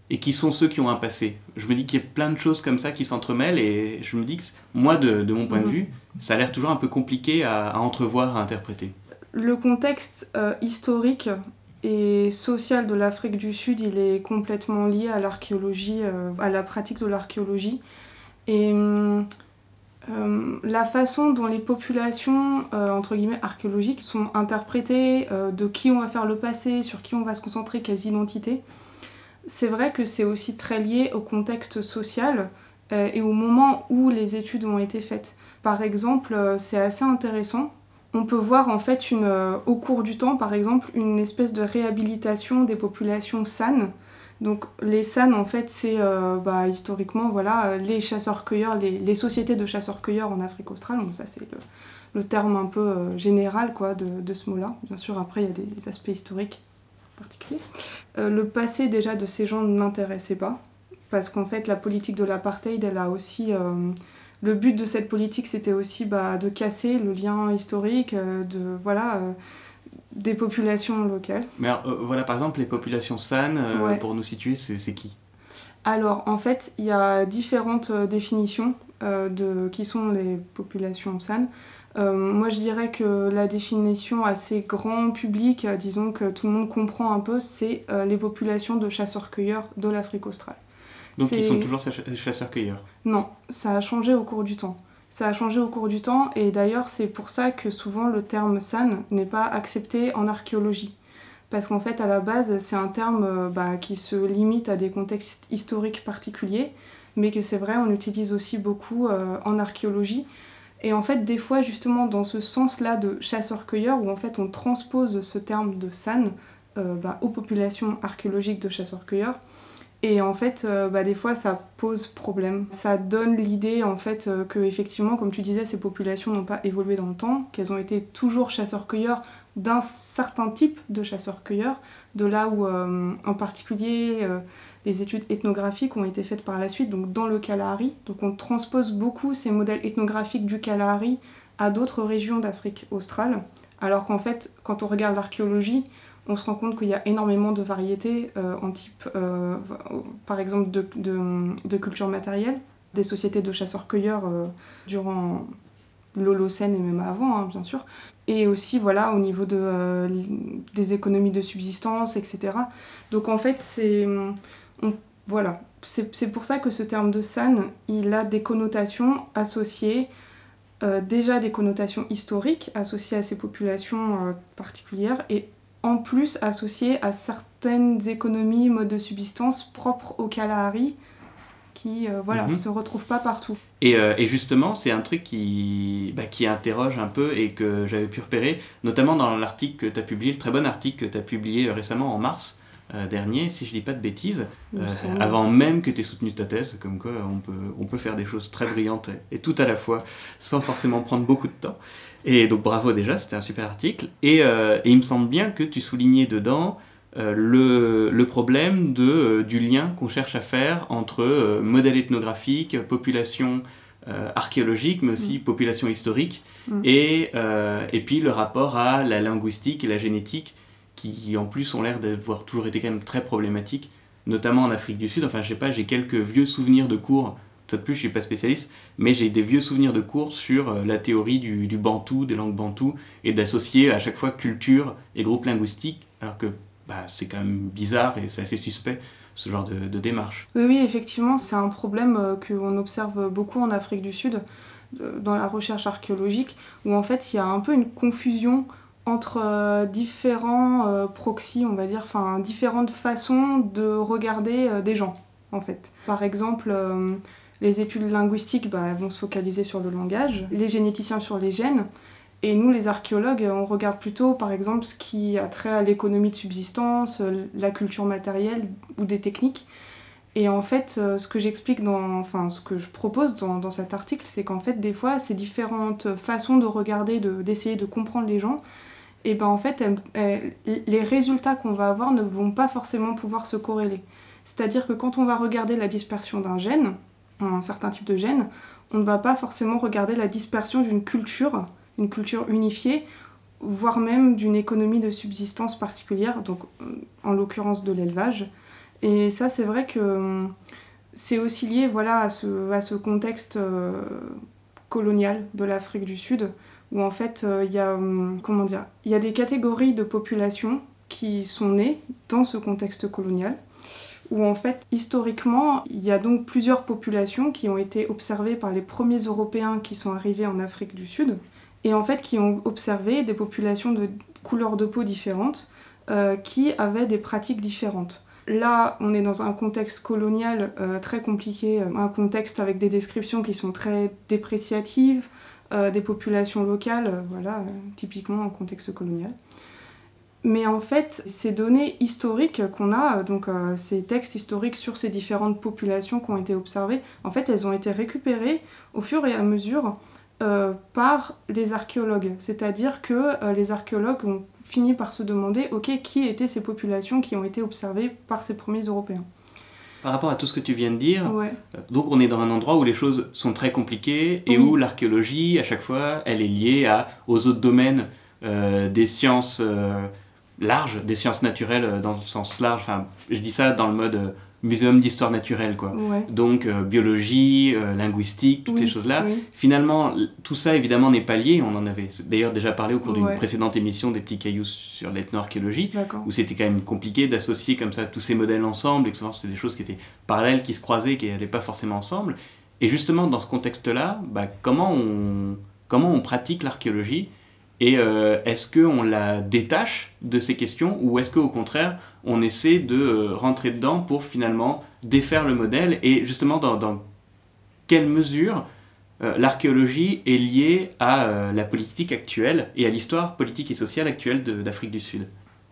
et qui sont ceux qui ont un passé. Je me dis qu'il y a plein de choses comme ça qui s'entremêlent, et je me dis que moi, de, de mon point de Mhm. vue, ça a l'air toujours un peu compliqué à, à entrevoir, à interpréter. Le contexte euh, historique et social de l'Afrique du Sud, il est complètement lié à l'archéologie, euh, à la pratique de l'archéologie. Et hum, euh, la façon dont les populations, euh, entre guillemets, archéologiques sont interprétées, euh, de qui on va faire le passé, sur qui on va se concentrer, quelles identités, c'est vrai que c'est aussi très lié au contexte social et au moment où les études ont été faites. Par exemple, c'est assez intéressant. On peut voir en fait une, au cours du temps, par exemple, une espèce de réhabilitation des populations sanes donc les SAN, en fait, c'est euh, bah, historiquement voilà, les chasseurs-cueilleurs, les, sociétés de chasseurs-cueilleurs en Afrique australe. Donc ça, c'est le, terme un peu euh, général quoi, de, ce mot-là. Bien sûr, après, il y a des, aspects historiques particuliers. Euh, le passé, déjà, de ces gens n'intéressait pas. Parce qu'en fait, la politique de l'apartheid, elle a aussi... le but de cette politique, c'était aussi bah, de casser le lien historique, de... Voilà des populations locales. Mais alors, euh, voilà, par exemple, les populations San, euh, pour nous situer, c'est qui? Alors, en fait, il y a différentes euh, définitions de qui sont les populations San. moi, je dirais que la définition assez grand public, disons que tout le monde comprend un peu, c'est les populations de chasseurs-cueilleurs de l'Afrique australe. Donc, ils sont toujours chasseurs-cueilleurs? Non, ça a changé au cours du temps. Ça a changé au cours du temps et d'ailleurs c'est pour ça que souvent le terme san n'est pas accepté en archéologie. Parce qu'en fait à la base c'est un terme euh, bah, qui se limite à des contextes historiques particuliers, mais que c'est vrai on utilise aussi beaucoup euh, en archéologie. Et en fait des fois justement dans ce sens-là de chasseur-cueilleur où en fait on transpose ce terme de san euh, bah, aux populations archéologiques de chasseurs-cueilleurs, et en fait, euh, bah, des fois, ça pose problème. Ça donne l'idée, en fait, euh, que effectivement, comme tu disais, ces populations n'ont pas évolué dans le temps, qu'elles ont été toujours chasseurs-cueilleurs d'un certain type de chasseurs-cueilleurs, de là où, euh, en particulier, les études ethnographiques ont été faites par la suite, donc dans le Kalahari. Donc on transpose beaucoup ces modèles ethnographiques du Kalahari à d'autres régions d'Afrique australe, alors qu'en fait, quand on regarde l'archéologie, on se rend compte qu'il y a énormément de variétés euh, en type, euh, par exemple, de, de, culture matérielle, des sociétés de chasseurs-cueilleurs euh, durant l'Holocène et même avant, hein, bien sûr, et aussi voilà, au niveau de, des économies de subsistance, etc. Donc en fait, c'est voilà, c'est pour ça que ce terme de san, il a des connotations associées déjà des connotations historiques associées à ces populations particulières et en plus associé à certaines économies, modes de subsistance propres au Kalahari qui euh, voilà, ne mhm. se retrouvent pas partout. Et, euh, et justement, c'est un truc qui, bah, qui interroge un peu et que j'avais pu repérer, notamment dans l'article que tu as publié, le très bon article que tu as publié euh, récemment en mars dernier, si je dis pas de bêtises, avant même que tu aies soutenu ta thèse, comme quoi on peut, on peut faire des choses très brillantes et, et tout à la fois sans forcément prendre beaucoup de temps. Et donc bravo déjà, c'était un super article. Et, euh, et, il me semble bien que tu soulignais dedans euh, le, le, problème de, euh, du lien qu'on cherche à faire entre modèle ethnographique, population archéologique, mais aussi mm. population historique, mm. et, et puis le rapport à la linguistique et la génétique, qui en plus ont l'air d'avoir toujours été quand même très problématiques, notamment en Afrique du Sud. Enfin, je sais pas, j'ai quelques vieux souvenirs de cours de plus, je suis pas spécialiste, mais j'ai des vieux souvenirs de cours sur euh, la théorie du, bantou, des langues bantou, et d'associer à chaque fois culture et groupe linguistique, alors que bah, c'est quand même bizarre et c'est assez suspect ce genre de, démarche. Oui, oui, effectivement, c'est un problème euh, qu'on observe beaucoup en Afrique du Sud, dans la recherche archéologique, où en fait il y a un peu une confusion entre euh, différents proxys, on va dire, enfin différentes façons de regarder des gens, en fait. Par exemple, les études linguistiques bah, vont se focaliser sur le langage, les généticiens sur les gènes, et nous, les archéologues, on regarde plutôt, par exemple, ce qui a trait à l'économie de subsistance, la culture matérielle ou des techniques. Et en fait, euh, ce que j'explique dans, enfin, ce que je propose dans, cet article, c'est qu'en fait, des fois, ces différentes façons de regarder, d'essayer de, comprendre les gens, et ben en fait, les résultats qu'on va avoir ne vont pas forcément pouvoir se corréler. C'est-à-dire que quand on va regarder la dispersion d'un gène, un certain type de gènes, on ne va pas forcément regarder la dispersion d'une culture, une culture unifiée, voire même d'une économie de subsistance particulière, donc euh, en l'occurrence de l'élevage. Et ça, c'est vrai que euh, c'est aussi lié voilà, à, ce, contexte euh, colonial de l'Afrique du Sud, où en fait, il y, a, dire, y a des catégories de populations qui sont nées dans ce contexte colonial où en fait, historiquement, il y a donc plusieurs populations qui ont été observées par les premiers Européens qui sont arrivés en Afrique du Sud, et en fait qui ont observé des populations de couleurs de peau différentes euh, qui avaient des pratiques différentes. Là, on est dans un contexte colonial euh, très compliqué, un contexte avec des descriptions qui sont très dépréciatives, des populations locales, voilà, typiquement un contexte colonial. Mais en fait, ces données historiques qu'on a, donc euh, ces textes historiques sur ces différentes populations qui ont été observées, en fait, elles ont été récupérées au fur et à mesure euh, par les archéologues. C'est-à-dire que euh, les archéologues ont fini par se demander, ok, qui étaient ces populations qui ont été observées par ces premiers Européens. Par rapport à tout ce que tu viens de dire, donc on est dans un endroit où les choses sont très compliquées et où l'archéologie, à chaque fois, elle est liée à, aux autres domaines des sciences large des sciences naturelles euh, dans le sens large. Enfin, je dis ça dans le mode euh, muséum d'histoire naturelle, quoi. Donc euh, biologie, linguistique, toutes ces choses-là. Finalement, tout ça évidemment n'est pas lié. On en avait d'ailleurs déjà parlé au cours d'une précédente émission des petits cailloux sur l'ethnoarchéologie, où c'était quand même compliqué d'associer comme ça tous ces modèles ensemble, et que souvent c'était des choses qui étaient parallèles, qui se croisaient, qui n'allaient pas forcément ensemble. Et justement, dans ce contexte-là, bah, comment, on, comment on pratique l'archéologie et euh, est-ce qu'on la détache de ces questions ou est-ce qu'au contraire, on essaie de euh, rentrer dedans pour finalement défaire le modèle Et justement, dans, quelle mesure euh, l'archéologie est liée à la politique actuelle et à l'histoire politique et sociale actuelle d'Afrique du Sud?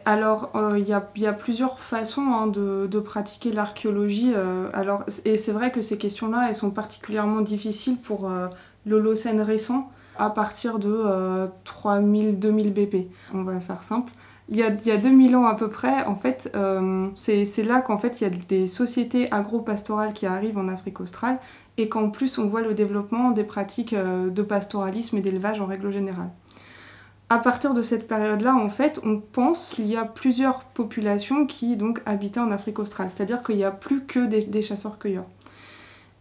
Alors, il y, a plusieurs façons hein, de, de, pratiquer l'archéologie. alors, et c'est vrai que ces questions-là, elles sont particulièrement difficiles pour l'Holocène récent à partir de 3000-2000 euh, BP. On va faire simple. Il y, a, il y a 2000 ans à peu près, en fait, euh, c'est là qu'en fait il y a des sociétés agro-pastorales qui arrivent en Afrique australe et qu'en plus on voit le développement des pratiques euh, de pastoralisme et d'élevage en règle générale. À partir de cette période-là, en fait, on pense qu'il y a plusieurs populations qui donc habitaient en Afrique australe, c'est-à-dire qu'il n'y a plus que des chasseurs-cueilleurs.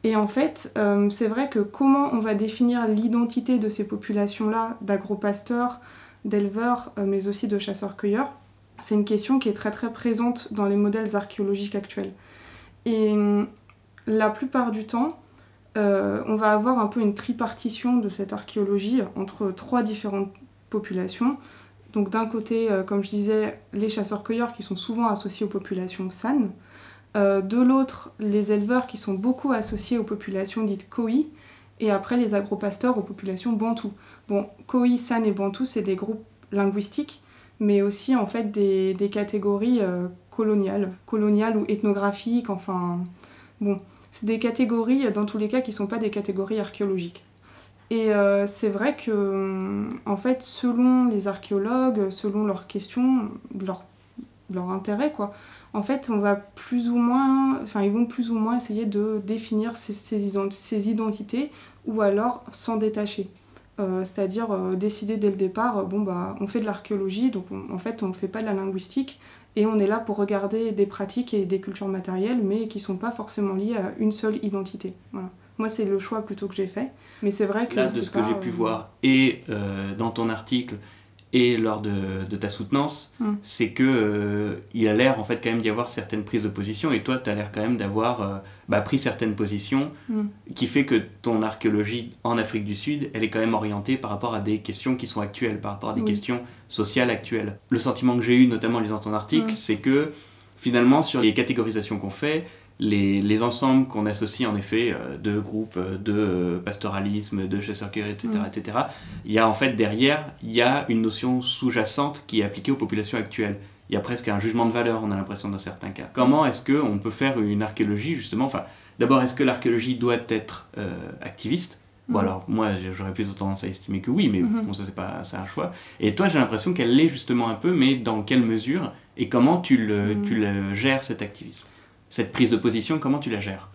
Et en fait, euh, c'est vrai que comment on va définir l'identité de ces populations-là, d'agropasteurs, d'éleveurs, euh, mais aussi de chasseurs-cueilleurs, c'est une question qui est très très présente dans les modèles archéologiques actuels. Et hum, la plupart du temps, euh, on va avoir un peu une tripartition de cette archéologie entre trois différentes populations. Donc d'un côté, comme je disais, les chasseurs-cueilleurs qui sont souvent associés aux populations San, euh, de l'autre, les éleveurs qui sont beaucoup associés aux populations dites Koi, et après les agropasteurs aux populations Bantou. Bon, Koi, San et Bantou, c'est des groupes linguistiques, mais aussi en fait des, catégories euh, coloniales, coloniales ou ethnographiques, enfin bon, c'est des catégories dans tous les cas qui ne sont pas des catégories archéologiques. Et euh, c'est vrai que, en fait, selon les archéologues, selon leurs questions, leur, leur intérêt, quoi, en fait, on va plus ou moins, enfin, ils vont plus ou moins essayer de définir ces, identités ou alors s'en détacher. Euh, c'est-à-dire euh, décider dès le départ, euh, bon bah on fait de l'archéologie, donc en fait on ne fait pas de la linguistique, et on est là pour regarder des pratiques et des cultures matérielles, mais qui ne sont pas forcément liées à une seule identité. Moi c'est le choix plutôt que j'ai fait, mais c'est vrai que... Là, de ce que j'ai pu voir, et dans ton article, et lors de, de ta soutenance, mm. c'est que euh, il a l'air en fait quand même d'y avoir certaines prises de position et toi tu as l'air quand même d'avoir euh, bah, pris certaines positions mm. qui fait que ton archéologie en Afrique du Sud elle est quand même orientée par rapport à des questions qui sont actuelles, par rapport à des questions sociales actuelles. Le sentiment que j'ai eu notamment en lisant ton article, mm. c'est que finalement sur les catégorisations qu'on fait, les, ensembles qu'on associe en effet euh, de groupes euh, de euh, pastoralisme, de chasseurs-cueilleurs, etc., mm. etc., il y a en fait derrière, il y a une notion sous-jacente qui est appliquée aux populations actuelles. Il y a presque un jugement de valeur, on a l'impression dans certains cas. Comment est-ce qu'on peut faire une archéologie justement enfin, D'abord, est-ce que l'archéologie doit être activiste? Bon mm. alors, moi j'aurais plutôt tendance à estimer que oui, mais mm-hmm. bon ça c'est pas un choix. Et toi j'ai l'impression qu'elle l'est justement un peu, mais dans quelle mesure et comment tu le, mm. tu le gères cet activisme? Cette prise de position, comment tu la gères?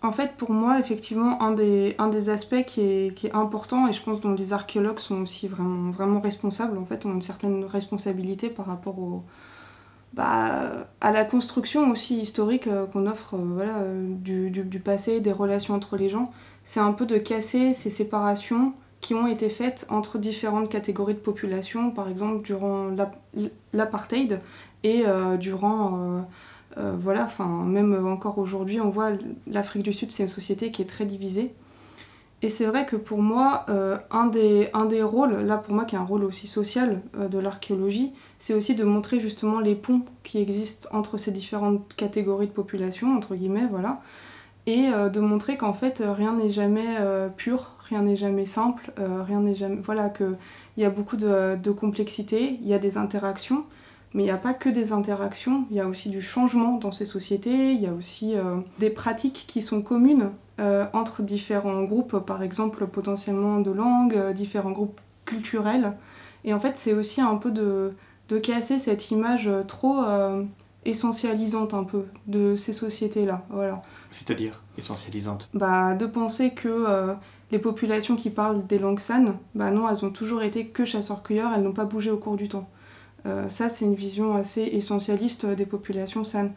En fait, pour moi, effectivement, un des, un des aspects qui est, qui est, important, et je pense dont les archéologues sont aussi vraiment, vraiment responsables, en fait, ont une certaine responsabilité par rapport au, bah, à la construction aussi historique euh, qu'on offre euh, voilà, du, du, passé, des relations entre les gens, c'est un peu de casser ces séparations qui ont été faites entre différentes catégories de population, par exemple durant l'apartheid et euh, durant voilà, enfin, même encore aujourd'hui, on voit l'Afrique du Sud, c'est une société qui est très divisée. Et c'est vrai que pour moi, euh, un, des, un des rôles, là pour moi qui est un rôle aussi social euh, de l'archéologie, c'est aussi de montrer justement les ponts qui existent entre ces différentes catégories de population, entre guillemets, voilà, et de montrer qu'en fait rien n'est jamais pur, rien n'est jamais simple, rien n'est jamais. Voilà, qu'il y a beaucoup de, de complexité, il y a des interactions, mais il n'y a pas que des interactions, il y a aussi du changement dans ces sociétés, il y a aussi euh, des pratiques qui sont communes euh, entre différents groupes, par exemple potentiellement de langue, euh, différents groupes culturels. Et en fait, c'est aussi un peu de, de, casser cette image trop essentialisante un peu de ces sociétés-là. Voilà. C'est-à-dire essentialisante? Bah, De penser que les populations qui parlent des langues sanes, bah non, elles ont toujours été que chasseurs-cueilleurs, elles n'ont pas bougé au cours du temps. Euh, ça, c'est une vision assez essentialiste des populations saines.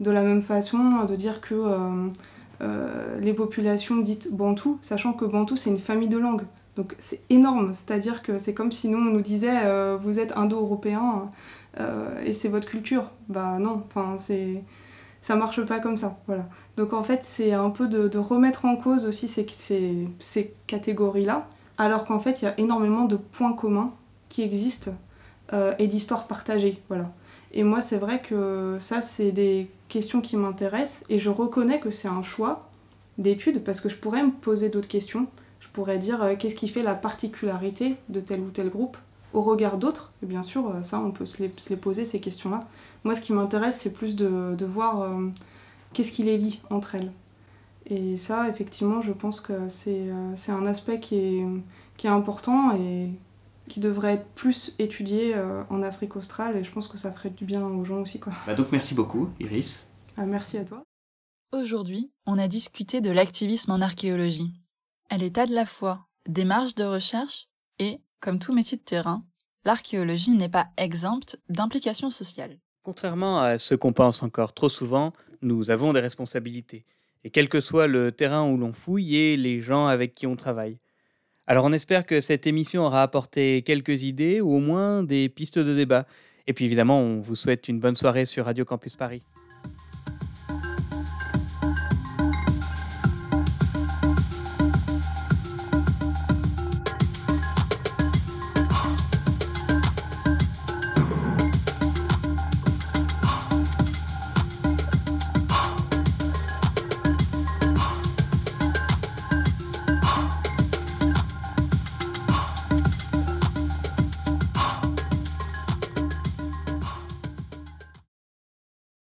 De la même façon, de dire que euh, euh, les populations dites bantou, sachant que bantou, c'est une famille de langues. Donc c'est énorme, c'est-à-dire que c'est comme si nous, on nous disait vous êtes indo-européen et c'est votre culture. Bah non, enfin c'est ça marche pas comme ça. Voilà. Donc en fait, c'est un peu de, remettre en cause aussi ces, ces catégories-là, alors qu'en fait, il y a énormément de points communs qui existent euh, et d'histoires partagées. Voilà. Et moi, c'est vrai que ça, c'est des questions qui m'intéressent et je reconnais que c'est un choix d'étude parce que je pourrais me poser d'autres questions. Je pourrais dire euh, qu'est-ce qui fait la particularité de tel ou tel groupe au regard d'autres? Et bien sûr, euh, ça, on peut se les, poser, ces questions-là. Moi, ce qui m'intéresse, c'est plus de, de voir qu'est-ce qui les lie entre elles. Et ça, effectivement, je pense que c'est un aspect qui est, qui est important et qui devrait être plus étudié euh, en Afrique australe et je pense que ça ferait du bien aux gens aussi. Quoi. Bah donc merci beaucoup Iris. Ah, merci à toi. Aujourd'hui, on a discuté de l'activisme en archéologie. À l'état de la fois démarche de recherche et, comme tout métier de terrain, l'archéologie n'est pas exempte d'implications sociales. Contrairement à ce qu'on pense encore trop souvent, nous avons des responsabilités. Et quel que soit le terrain où l'on fouille et les gens avec qui on travaille. Alors on espère que cette émission aura apporté quelques idées ou au moins des pistes de débat. Et puis évidemment, on vous souhaite une bonne soirée sur Radio Campus Paris.